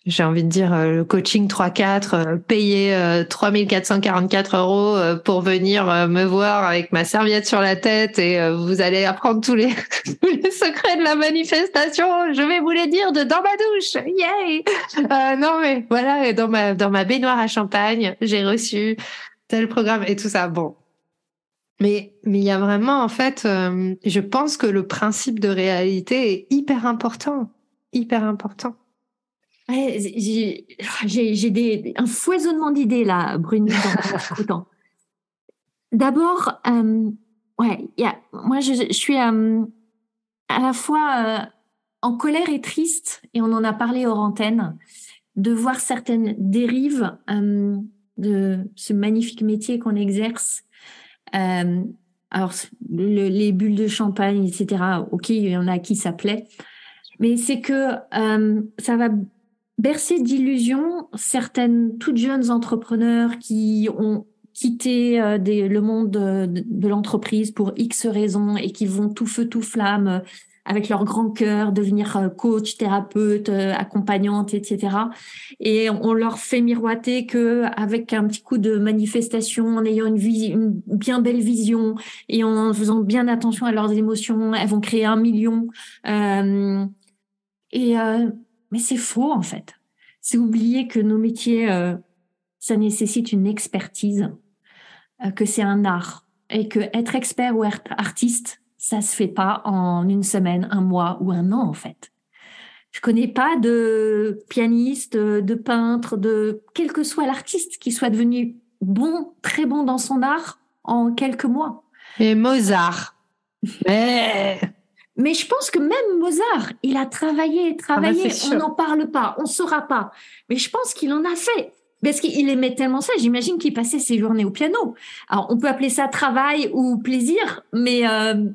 j'ai envie de dire euh, le coaching 3-4, euh, payer 3444 euros pour venir me voir avec ma serviette sur la tête et vous allez apprendre tous les, les secrets de la manifestation. Je vais vous les dire de dans ma douche. Yay! Euh, non mais voilà, et dans ma dans ma baignoire à champagne, j'ai reçu tel programme et tout ça. Bon. Mais mais il y a vraiment en fait, je pense que le principe de réalité est hyper important, hyper important j'ai des, un foisonnement d'idées là, Brune, D'abord, euh, ouais, y a, moi je, je suis euh, à la fois euh, en colère et triste, et on en a parlé hors antenne, de voir certaines dérives euh, de ce magnifique métier qu'on exerce. Alors, le, les bulles de champagne, etc., ok, il y en a qui ça plaît, mais c'est que ça va bercer d'illusions certaines toutes jeunes entrepreneurs qui ont quitté euh, le monde de, l'entreprise pour X raisons et qui vont tout feu tout flamme avec leur grand cœur, devenir euh, coach, thérapeute, euh, accompagnante, etc. Et on leur fait miroiter que avec un petit coup de manifestation, en ayant une, bien belle vision et en faisant bien attention à leurs émotions, elles vont créer un million. Euh, et euh, mais c'est faux en fait. C'est oublier que nos métiers, euh, ça nécessite une expertise, que c'est un art et que être expert ou être artiste, ça se fait pas en une semaine, un mois ou un an en fait. Je connais pas de pianiste, de peintre, de quel que soit l'artiste qui soit devenu bon, très bon dans son art en quelques mois. Et Mozart. Mais mais je pense que même Mozart, il a travaillé, ah bah, travaillé. on n'en parle pas, on saura pas. Mais je pense qu'il en a fait. Parce qu'il aimait tellement ça, j'imagine qu'il passait ses journées au piano. Alors, on peut appeler ça travail ou plaisir, mais euh,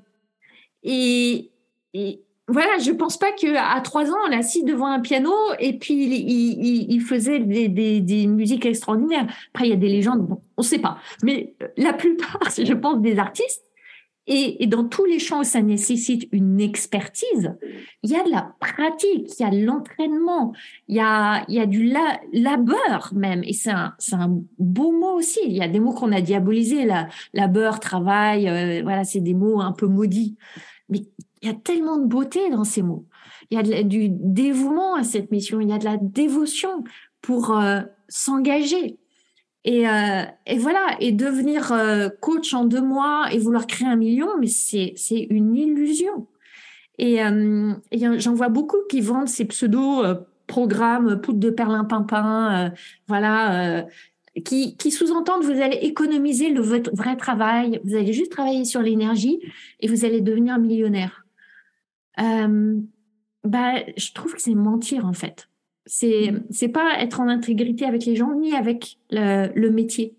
et, et, voilà, je pense pas que à trois ans, on l'a assis devant un piano et puis il, il, il faisait des, des, des, musiques extraordinaires. Après, il y a des légendes, bon, on sait pas. Mais la plupart, je pense, des artistes, et, et, dans tous les champs où ça nécessite une expertise, il y a de la pratique, il y a de l'entraînement, il y a, il y a du la, labeur même. Et c'est un, c'est un beau mot aussi. Il y a des mots qu'on a diabolisés, la, labeur, travail, euh, voilà, c'est des mots un peu maudits. Mais il y a tellement de beauté dans ces mots. Il y a du dévouement à cette mission, il y a de la dévotion pour euh, s'engager. Et, euh, et, voilà, et devenir euh, coach en deux mois et vouloir créer un million, mais c'est une illusion. Et, euh, j'en vois beaucoup qui vendent ces pseudo programmes poudre de perlimpinpin, voilà, qui, sous-entendent vous allez économiser votre vrai travail, vous allez juste travailler sur l'énergie et vous allez devenir millionnaire. bah, je trouve que c'est mentir en fait. C'est c'est pas être en intégrité avec les gens ni avec le, métier.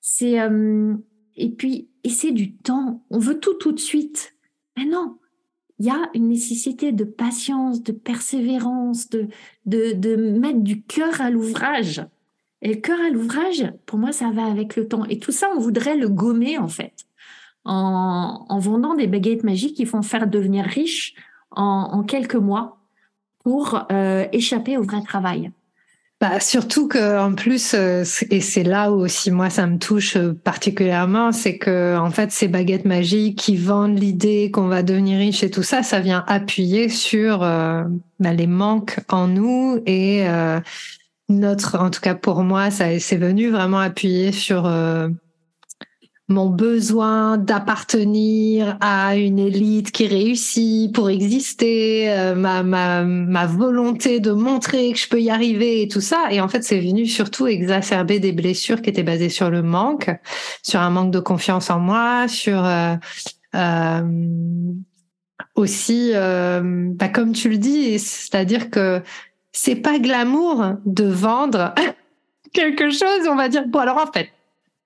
C'est euh, et puis et c'est du temps. On veut tout tout de suite. Mais non, il y a une nécessité de patience, de persévérance, de de, de mettre du cœur à l'ouvrage. Et le cœur à l'ouvrage, pour moi, ça va avec le temps. Et tout ça, on voudrait le gommer en fait, en, en vendant des baguettes magiques qui font faire devenir riche en quelques mois pour euh, échapper au vrai travail. Bah, surtout que en plus, euh, et c'est là où aussi moi ça me touche euh, particulièrement, c'est que en fait ces baguettes magiques qui vendent l'idée qu'on va devenir riche et tout ça, ça vient appuyer sur bah, les manques en nous et notre, en tout cas pour moi, ça c'est venu vraiment appuyer sur mon besoin d'appartenir à une élite qui réussit pour exister, euh, ma, ma, ma volonté de montrer que je peux y arriver et tout ça. Et en fait, c'est venu surtout exacerber des blessures qui étaient basées sur le manque, sur un manque de confiance en moi, sur euh, euh, aussi, bah, comme tu le dis, c'est-à-dire que c'est pas glamour de vendre quelque chose, on va dire. Bon, alors en fait,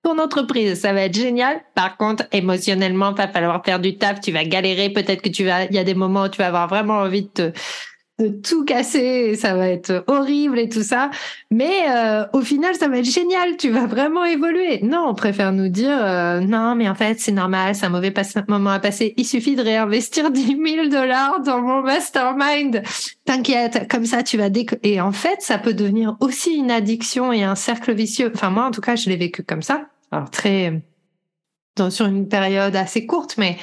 ton entreprise, ça va être génial. Par contre, émotionnellement, va falloir faire du taf, tu vas galérer, peut-être que tu vas, il y a des moments où tu vas avoir vraiment envie de te, de tout casser, ça va être horrible et tout ça. Mais euh, au final, ça va être génial, tu vas vraiment évoluer. Non, on préfère nous dire euh, non, mais en fait, c'est normal, c'est un mauvais moment à passer. Il suffit de réinvestir 10 000 dollars dans mon mastermind. T'inquiète, comme ça, tu vas déco Et en fait, ça peut devenir aussi une addiction et un cercle vicieux. Enfin, moi, en tout cas, je l'ai vécu comme ça. Alors très dans, sur une période assez courte, mais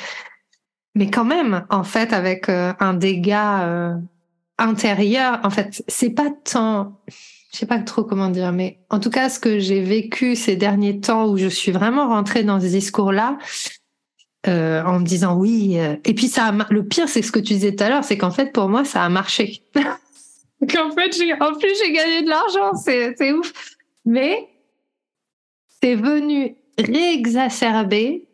mais quand même, en fait, avec euh, un dégât intérieur, en fait, c'est pas tant, je sais pas trop comment dire, mais en tout cas, ce que j'ai vécu ces derniers temps où je suis vraiment rentrée dans ce discours-là, euh, en me disant oui. Euh, et puis ça, le pire, c'est ce que tu disais tout à l'heure, c'est qu'en fait, pour moi, ça a marché. qu'en fait, en plus, j'ai gagné de l'argent, c'est, c'est ouf. Mais c'est venu réexacerber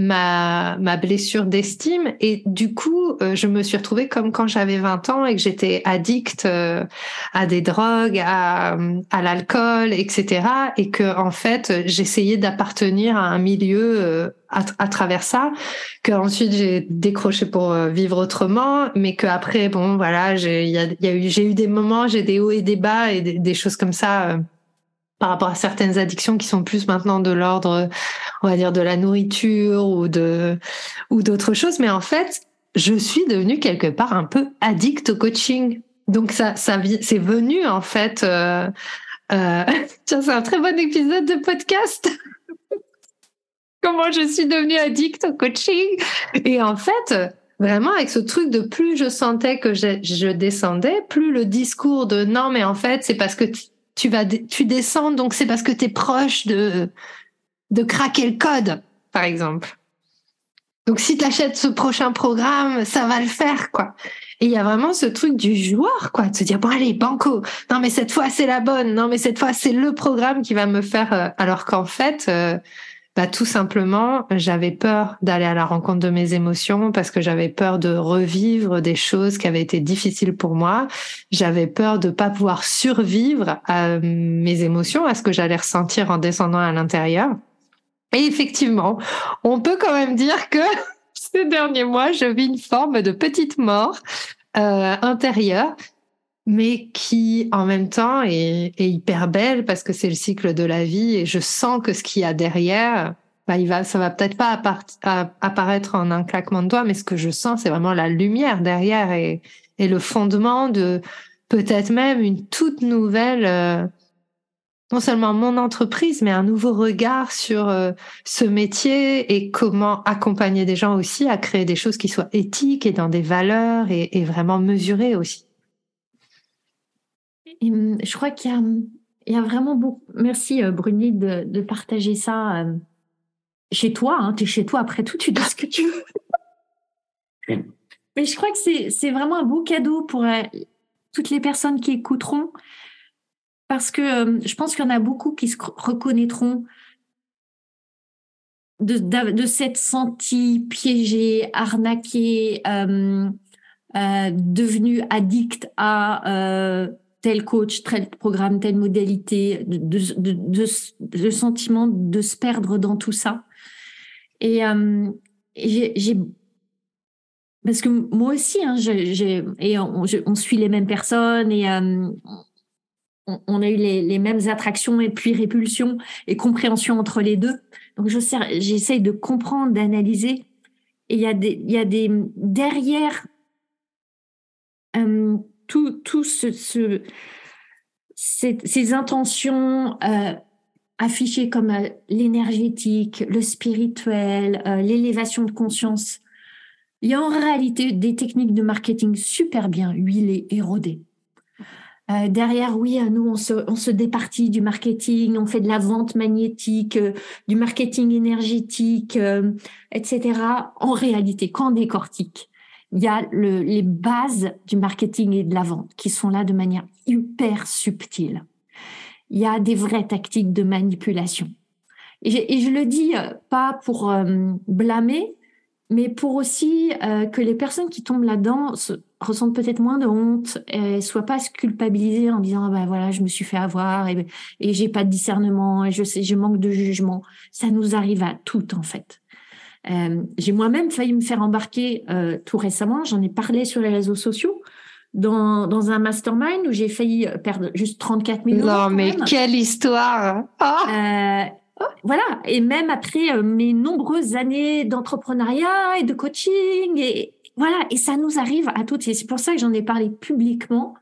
ma, ma blessure d'estime. Et du coup euh, je me suis retrouvée comme quand j'avais 20 ans et que j'étais addict euh, à des drogues à, à l'alcool etc et que en fait j'essayais d'appartenir à un milieu euh, à, à, travers ça. Que ensuite j'ai décroché pour vivre autrement. Mais que après bon voilà j'ai y a, y a, eu j'ai eu des moments j'ai des hauts et des bas et des choses comme ça par rapport à certaines addictions qui sont plus maintenant de l'ordre, on va dire, de la nourriture ou de ou d'autres choses. Mais en fait, je suis devenue quelque part un peu addict au coaching. Donc ça, ça c'est venu en fait. Euh, euh, c'est un très bon épisode de podcast. Comment je suis devenue addict au coaching. Et en fait, vraiment avec ce truc de plus je sentais que je, je descendais, plus le discours de non mais en fait c'est parce que tu vas tu descends donc c'est parce que tu es proche de de craquer le code par exemple. Donc si tu achètes ce prochain programme, ça va le faire quoi. Et il y a vraiment ce truc du joueur quoi, de se dire bon allez banco. Non mais cette fois c'est la bonne. Non mais cette fois c'est le programme qui va me faire euh, alors qu'en fait euh, bah, tout simplement, j'avais peur d'aller à la rencontre de mes émotions parce que j'avais peur de revivre des choses qui avaient été difficiles pour moi. J'avais peur de pas pouvoir survivre à mes émotions, à ce que j'allais ressentir en descendant à l'intérieur. Et effectivement, on peut quand même dire que ces derniers mois, je vis une forme de petite mort euh, intérieure mais qui en même temps est, hyper belle parce que c'est le cycle de la vie et je sens que ce qu'il y a derrière, bah, il va, ça va peut-être pas apparaître en un claquement de doigts, mais ce que je sens, c'est vraiment la lumière derrière et, et le fondement de peut-être même une toute nouvelle, euh, non seulement mon entreprise, mais un nouveau regard sur euh, ce métier et comment accompagner des gens aussi à créer des choses qui soient éthiques et dans des valeurs et vraiment mesurées aussi. Hum, je crois qu'il y a, hum, il y a vraiment beaucoup. Merci euh, Bruni de, de partager ça euh, chez toi. Hein. Tu es chez toi après tout, tu dis ce que tu veux. Mais je crois que c'est, c'est vraiment un beau cadeau pour euh, toutes les personnes qui écouteront. Parce que hum, je pense qu'il y en a beaucoup qui se reconnaîtront de, de, s'être senti piégé, arnaqué, euh, devenu addict à tel coach, tel programme, telle modalité, de, de sentiment de se perdre dans tout ça. Et euh, j'ai parce que moi aussi, hein, et on, suit les mêmes personnes et euh, on, a eu les, mêmes attractions et puis répulsions et compréhension entre les deux. Donc je j'essaye de comprendre, d'analyser. Et il y a des, il y a des derrière euh, tout, tout ce, ce ces, intentions euh, affichées comme euh, l'énergétique, le spirituel, euh, l'élévation de conscience, il y a en réalité des techniques de marketing super bien huilées, érodées. derrière, oui, nous, on se, départit du marketing, on fait de la vente magnétique, du marketing énergétique, etc. En réalité, quand on décortique, il y a le, les bases du marketing et de la vente qui sont là de manière hyper subtile. Il y a des vraies tactiques de manipulation. Et, je le dis euh, pas pour euh, blâmer, mais pour aussi euh, que les personnes qui tombent là-dedans ressentent peut-être moins de honte et soient pas culpabilisées en disant ah ben voilà je me suis fait avoir et, et j'ai pas de discernement et je sais je manque de jugement. Ça nous arrive à toutes en fait. Euh, j'ai moi-même failli me faire embarquer euh, tout récemment, j'en ai parlé sur les réseaux sociaux, dans, dans un mastermind où j'ai failli perdre juste 34 000 euros. Non, mais quelle histoire ah. euh, Voilà, et même après euh, mes nombreuses années d'entrepreneuriat et de coaching, et voilà, et ça nous arrive à toutes, c'est pour ça que j'en ai parlé publiquement.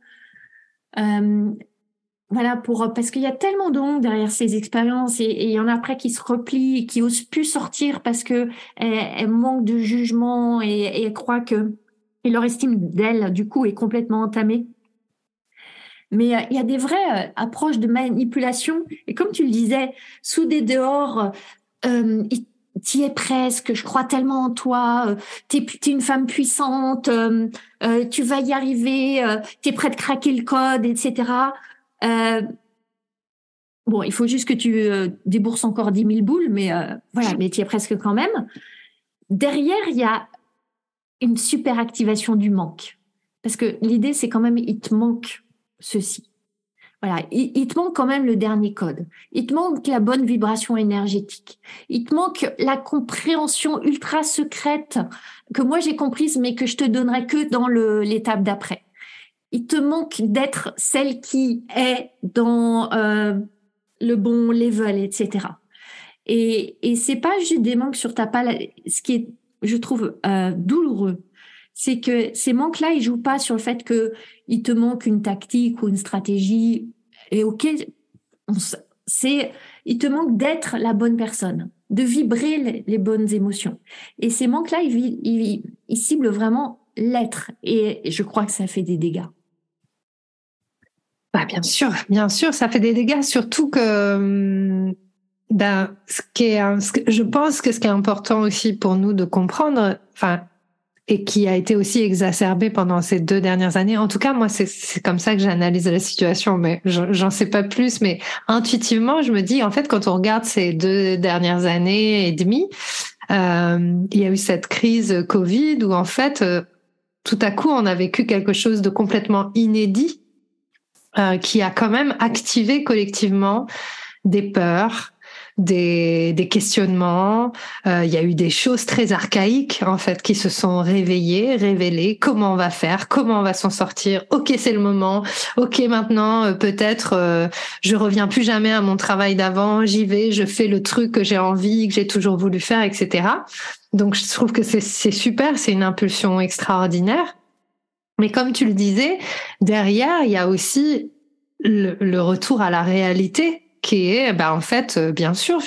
Euh, voilà, pour parce qu'il y a tellement d'hommes derrière ces expériences et, il y en a après qui se replient, qui osent plus sortir parce que elles, manquent de jugement et, elles croient que et leur estime d'elles du coup est complètement entamée. Mais euh, il y a des vraies euh, approches de manipulation et comme tu le disais, sous des dehors, tu es presque, je crois tellement en toi, tu es, une femme puissante, tu vas y arriver, tu es prête de craquer le code, etc. Euh, bon, il faut juste que tu euh, débourses encore 10 000 boules, mais euh, voilà, mais tu es presque quand même. Derrière, il y a une super activation du manque. Parce que l'idée, c'est quand même, il te manque ceci. Voilà, il, te manque quand même le dernier code. Il te manque la bonne vibration énergétique. Il te manque la compréhension ultra secrète que moi j'ai comprise, mais que je te donnerai que dans l'étape d'après il te manque d'être celle qui est dans euh, le bon level, etc. Et, et c'est pas juste des manques sur ta pale. Ce qui est, je trouve, euh, douloureux, c'est que ces manques-là, ils jouent pas sur le fait que il te manque une tactique ou une stratégie. Et ok, c'est, il te manque d'être la bonne personne, de vibrer les, bonnes émotions. Et ces manques-là, ils, ils ciblent vraiment l'être. Et je crois que ça fait des dégâts. Bah, bien sûr, bien sûr, ça fait des dégâts, surtout que ben, ce qui est, je pense que ce qui est important aussi pour nous de comprendre, enfin, et qui a été aussi exacerbé pendant ces deux dernières années. En tout cas, moi, c'est comme ça que j'analyse la situation, mais j'en sais pas plus. Mais intuitivement, je me dis, en fait, quand on regarde ces deux dernières années et demie, euh, il y a eu cette crise Covid où, en fait, euh, tout à coup, on a vécu quelque chose de complètement inédit euh, qui a quand même activé collectivement des peurs, des, des questionnements. Euh, il y a eu des choses très archaïques en fait qui se sont réveillées, révélées. Comment on va faire? Comment on va s'en sortir? Ok, c'est le moment. Ok, maintenant euh, peut-être euh, je reviens plus jamais à mon travail d'avant. J'y vais, je fais le truc que j'ai envie, que j'ai toujours voulu faire, etc. Donc je trouve que c'est super, c'est une impulsion extraordinaire. Mais comme tu le disais, derrière, il y a aussi le, retour à la réalité qui est, bah, en fait, euh, bien sûr,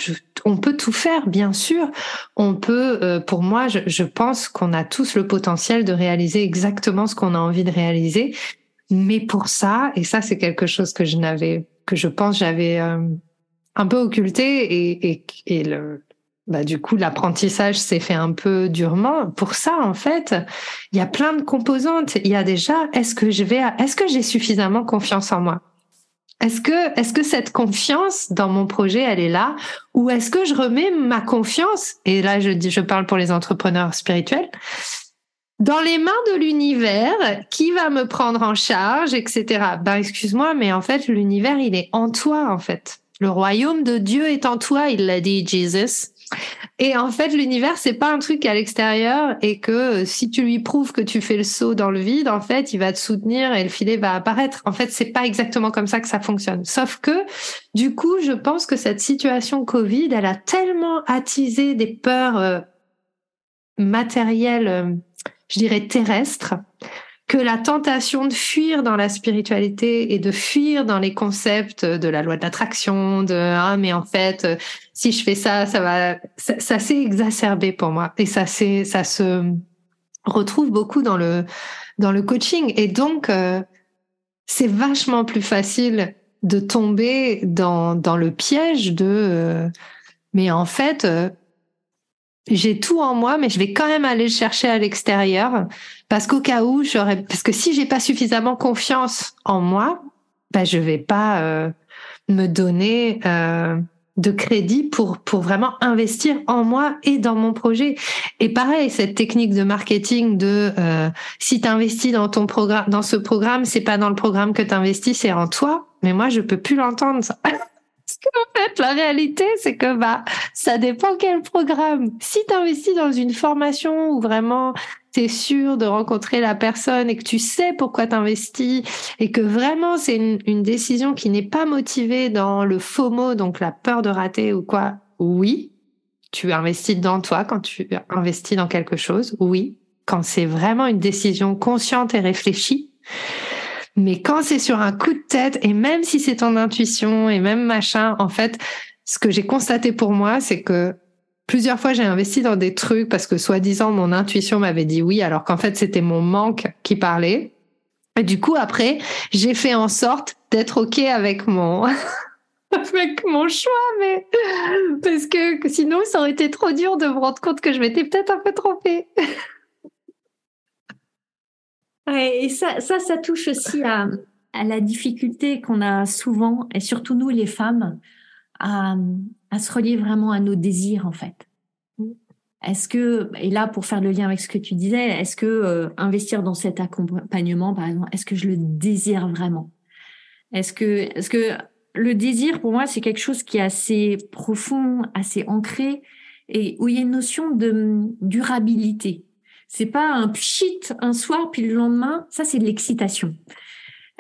on peut tout faire, bien sûr. On peut, euh, pour moi, je, je pense qu'on a tous le potentiel de réaliser exactement ce qu'on a envie de réaliser. Mais pour ça, et ça, c'est quelque chose que je n'avais, que je pense j'avais euh, un peu occulté et, et, et le, bah, du coup, l'apprentissage s'est fait un peu durement. Pour ça, en fait, il y a plein de composantes. Il y a déjà, est-ce que je vais, est-ce que j'ai suffisamment confiance en moi? Est-ce que, est-ce que cette confiance dans mon projet, elle est là? Ou est-ce que je remets ma confiance, et là, je dis, je parle pour les entrepreneurs spirituels, dans les mains de l'univers, qui va me prendre en charge, etc. Ben, excuse-moi, mais en fait, l'univers, il est en toi, en fait. Le royaume de Dieu est en toi, il l'a dit Jesus. Et en fait, l'univers, c'est pas un truc à l'extérieur et que euh, si tu lui prouves que tu fais le saut dans le vide, en fait, il va te soutenir et le filet va apparaître. En fait, c'est pas exactement comme ça que ça fonctionne. Sauf que, du coup, je pense que cette situation Covid, elle a tellement attisé des peurs euh, matérielles, euh, je dirais terrestres, que la tentation de fuir dans la spiritualité et de fuir dans les concepts de la loi de l'attraction, de ah mais en fait si je fais ça, ça va, ça, s'est exacerbé pour moi. Et ça c'est ça se retrouve beaucoup dans le dans le coaching. Et donc euh, c'est vachement plus facile de tomber dans dans le piège de euh, mais en fait euh, j'ai tout en moi, mais je vais quand même aller le chercher à l'extérieur parce qu'au cas où j'aurais, parce que si j'ai pas suffisamment confiance en moi, bah je vais pas euh, me donner euh, de crédit pour pour vraiment investir en moi et dans mon projet. Et pareil, cette technique de marketing de euh, si tu investis dans ton programme, dans ce programme, c'est pas dans le programme que tu c'est en toi. Mais moi, je peux plus l'entendre. Qu'en fait, la réalité, c'est que bah, ça dépend quel programme. Si tu investis dans une formation où vraiment tu es sûr de rencontrer la personne et que tu sais pourquoi tu investis et que vraiment c'est une, une décision qui n'est pas motivée dans le FOMO, donc la peur de rater ou quoi, oui, tu investis dans toi quand tu investis dans quelque chose, oui, quand c'est vraiment une décision consciente et réfléchie. Mais quand c'est sur un coup de tête, et même si c'est ton intuition et même machin, en fait, ce que j'ai constaté pour moi, c'est que plusieurs fois j'ai investi dans des trucs parce que soi-disant mon intuition m'avait dit oui, alors qu'en fait c'était mon manque qui parlait. Et du coup après, j'ai fait en sorte d'être ok avec mon avec mon choix, mais parce que sinon ça aurait été trop dur de me rendre compte que je m'étais peut-être un peu trompée et ça, ça, ça touche aussi à, à la difficulté qu'on a souvent, et surtout nous les femmes, à, à se relier vraiment à nos désirs en fait. Est-ce que, et là pour faire le lien avec ce que tu disais, est-ce que euh, investir dans cet accompagnement, par exemple, est-ce que je le désire vraiment? Est-ce que, est-ce que le désir pour moi c'est quelque chose qui est assez profond, assez ancré, et où il y a une notion de durabilité. C'est pas un pchit un soir puis le lendemain. Ça, c'est de l'excitation.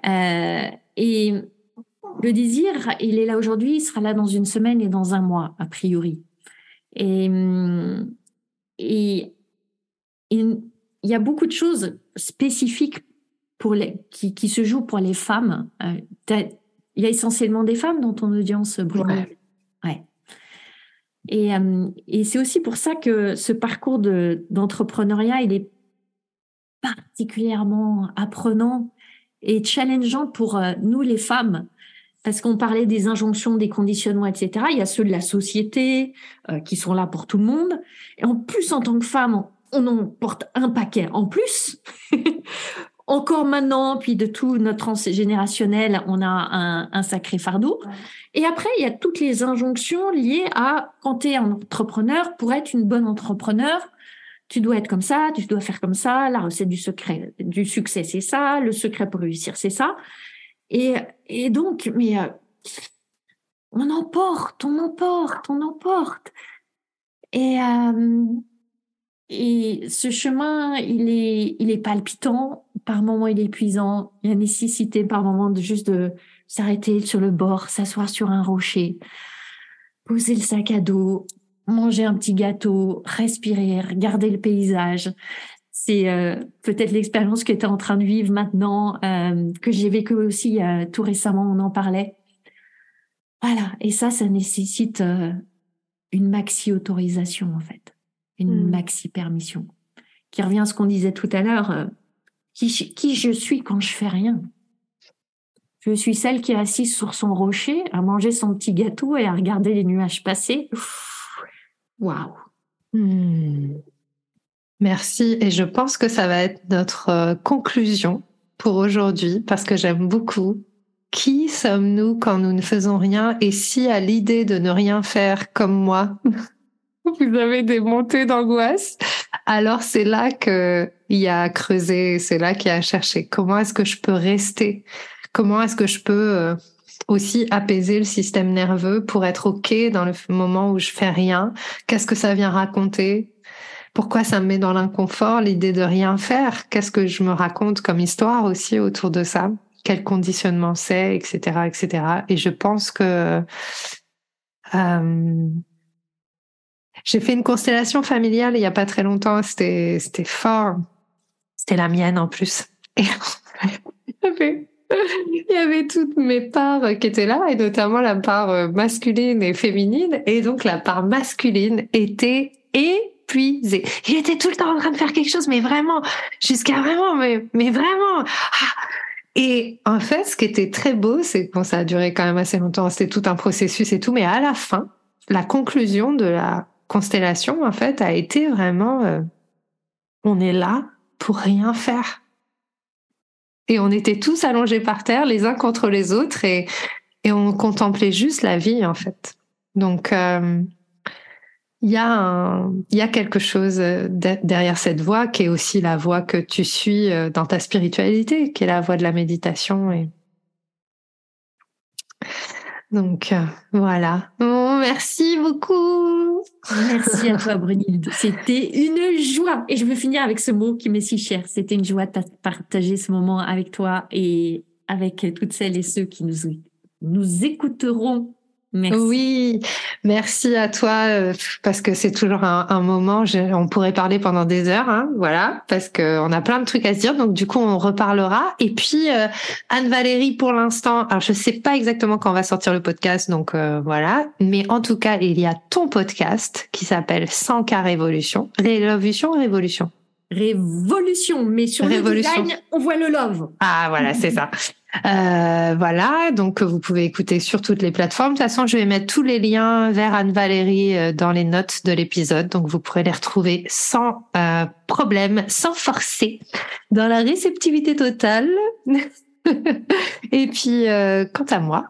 Euh, et le désir, il est là aujourd'hui, il sera là dans une semaine et dans un mois, a priori. Et, il y a beaucoup de choses spécifiques pour les, qui, qui se jouent pour les femmes. Euh, il y a essentiellement des femmes dans ton audience, Bruno. Et, euh, et c'est aussi pour ça que ce parcours d'entrepreneuriat, il est particulièrement apprenant et challengeant pour euh, nous les femmes parce qu'on parlait des injonctions, des conditionnements, etc. Il y a ceux de la société euh, qui sont là pour tout le monde. Et en plus, en tant que femme, on en porte un paquet en plus. Encore maintenant, puis de tout notre générationnel, on a un, un sacré fardeau. Et après, il y a toutes les injonctions liées à quand tu es un entrepreneur, pour être une bonne entrepreneur, tu dois être comme ça, tu dois faire comme ça, la recette du secret, du succès, c'est ça, le secret pour réussir, c'est ça. Et, et donc, mais euh, on emporte, on emporte, on emporte. Et, euh, et ce chemin, il est, il est palpitant, par moments il est épuisant, il y a nécessité par moments de juste de s'arrêter sur le bord, s'asseoir sur un rocher, poser le sac à dos, manger un petit gâteau, respirer, regarder le paysage. C'est euh, peut-être l'expérience que tu es en train de vivre maintenant, euh, que j'ai vécu aussi euh, tout récemment, on en parlait. Voilà, et ça, ça nécessite une maxi-autorisation en fait, une hmm. maxi-permission, qui revient à ce qu'on disait tout à l'heure, qui, qui je suis quand je fais rien? Je suis celle qui est assise sur son rocher à manger son petit gâteau et à regarder les nuages passer. Waouh. Hmm. Merci. Et je pense que ça va être notre euh, conclusion pour aujourd'hui parce que j'aime beaucoup. Qui sommes-nous quand nous ne faisons rien? Et si à l'idée de ne rien faire comme moi, vous avez des montées d'angoisse, alors c'est là qu'il y a à creuser, c'est là qu'il y a à chercher. Comment est-ce que je peux rester? Comment est-ce que je peux euh, aussi apaiser le système nerveux pour être OK dans le moment où je fais rien? Qu'est-ce que ça vient raconter? Pourquoi ça me met dans l'inconfort l'idée de rien faire? Qu'est-ce que je me raconte comme histoire aussi autour de ça? Quel conditionnement c'est, etc., etc. Et je pense que euh, j'ai fait une constellation familiale il y a pas très longtemps. C'était c'était fort. C'était la mienne en plus. Et il y avait toutes mes parts qui étaient là, et notamment la part masculine et féminine. Et donc la part masculine était et épuisé. Il était tout le temps en train de faire quelque chose, mais vraiment, jusqu'à vraiment, mais, mais vraiment. Ah. Et en fait, ce qui était très beau, c'est que ça a duré quand même assez longtemps, c'était tout un processus et tout, mais à la fin, la conclusion de la constellation, en fait, a été vraiment, euh, on est là pour rien faire. Et on était tous allongés par terre, les uns contre les autres, et, et on contemplait juste la vie, en fait. Donc, euh, il y, a il y a quelque chose euh, derrière cette voix qui est aussi la voix que tu suis euh, dans ta spiritualité, qui est la voix de la méditation. Et... Donc euh, voilà. Merci beaucoup. Merci à toi, Brunilde. C'était une joie. Et je veux finir avec ce mot qui m'est si cher. C'était une joie de partager ce moment avec toi et avec toutes celles et ceux qui nous, nous écouteront Oui, merci à toi euh, parce que c'est toujours un, moment. on pourrait parler pendant des heures, hein, voilà, parce que on a plein de trucs à se dire. Donc du coup, on reparlera. Et puis euh, Anne Valérie, pour l'instant, alors je sais pas exactement quand on va sortir le podcast, donc euh, voilà. Mais en tout cas, il y a ton podcast qui s'appelle 100 cas révolution, révolution, révolution. Révolution, mais sur Révolution. le design, on voit le love. Ah voilà, c'est ça. Euh, voilà, donc vous pouvez écouter sur toutes les plateformes. De toute façon, je vais mettre tous les liens vers Anne-Valérie euh, dans les notes de l'épisode, donc vous pourrez les retrouver sans euh, problème, sans forcer, dans la réceptivité totale. Et puis, euh, quant à moi,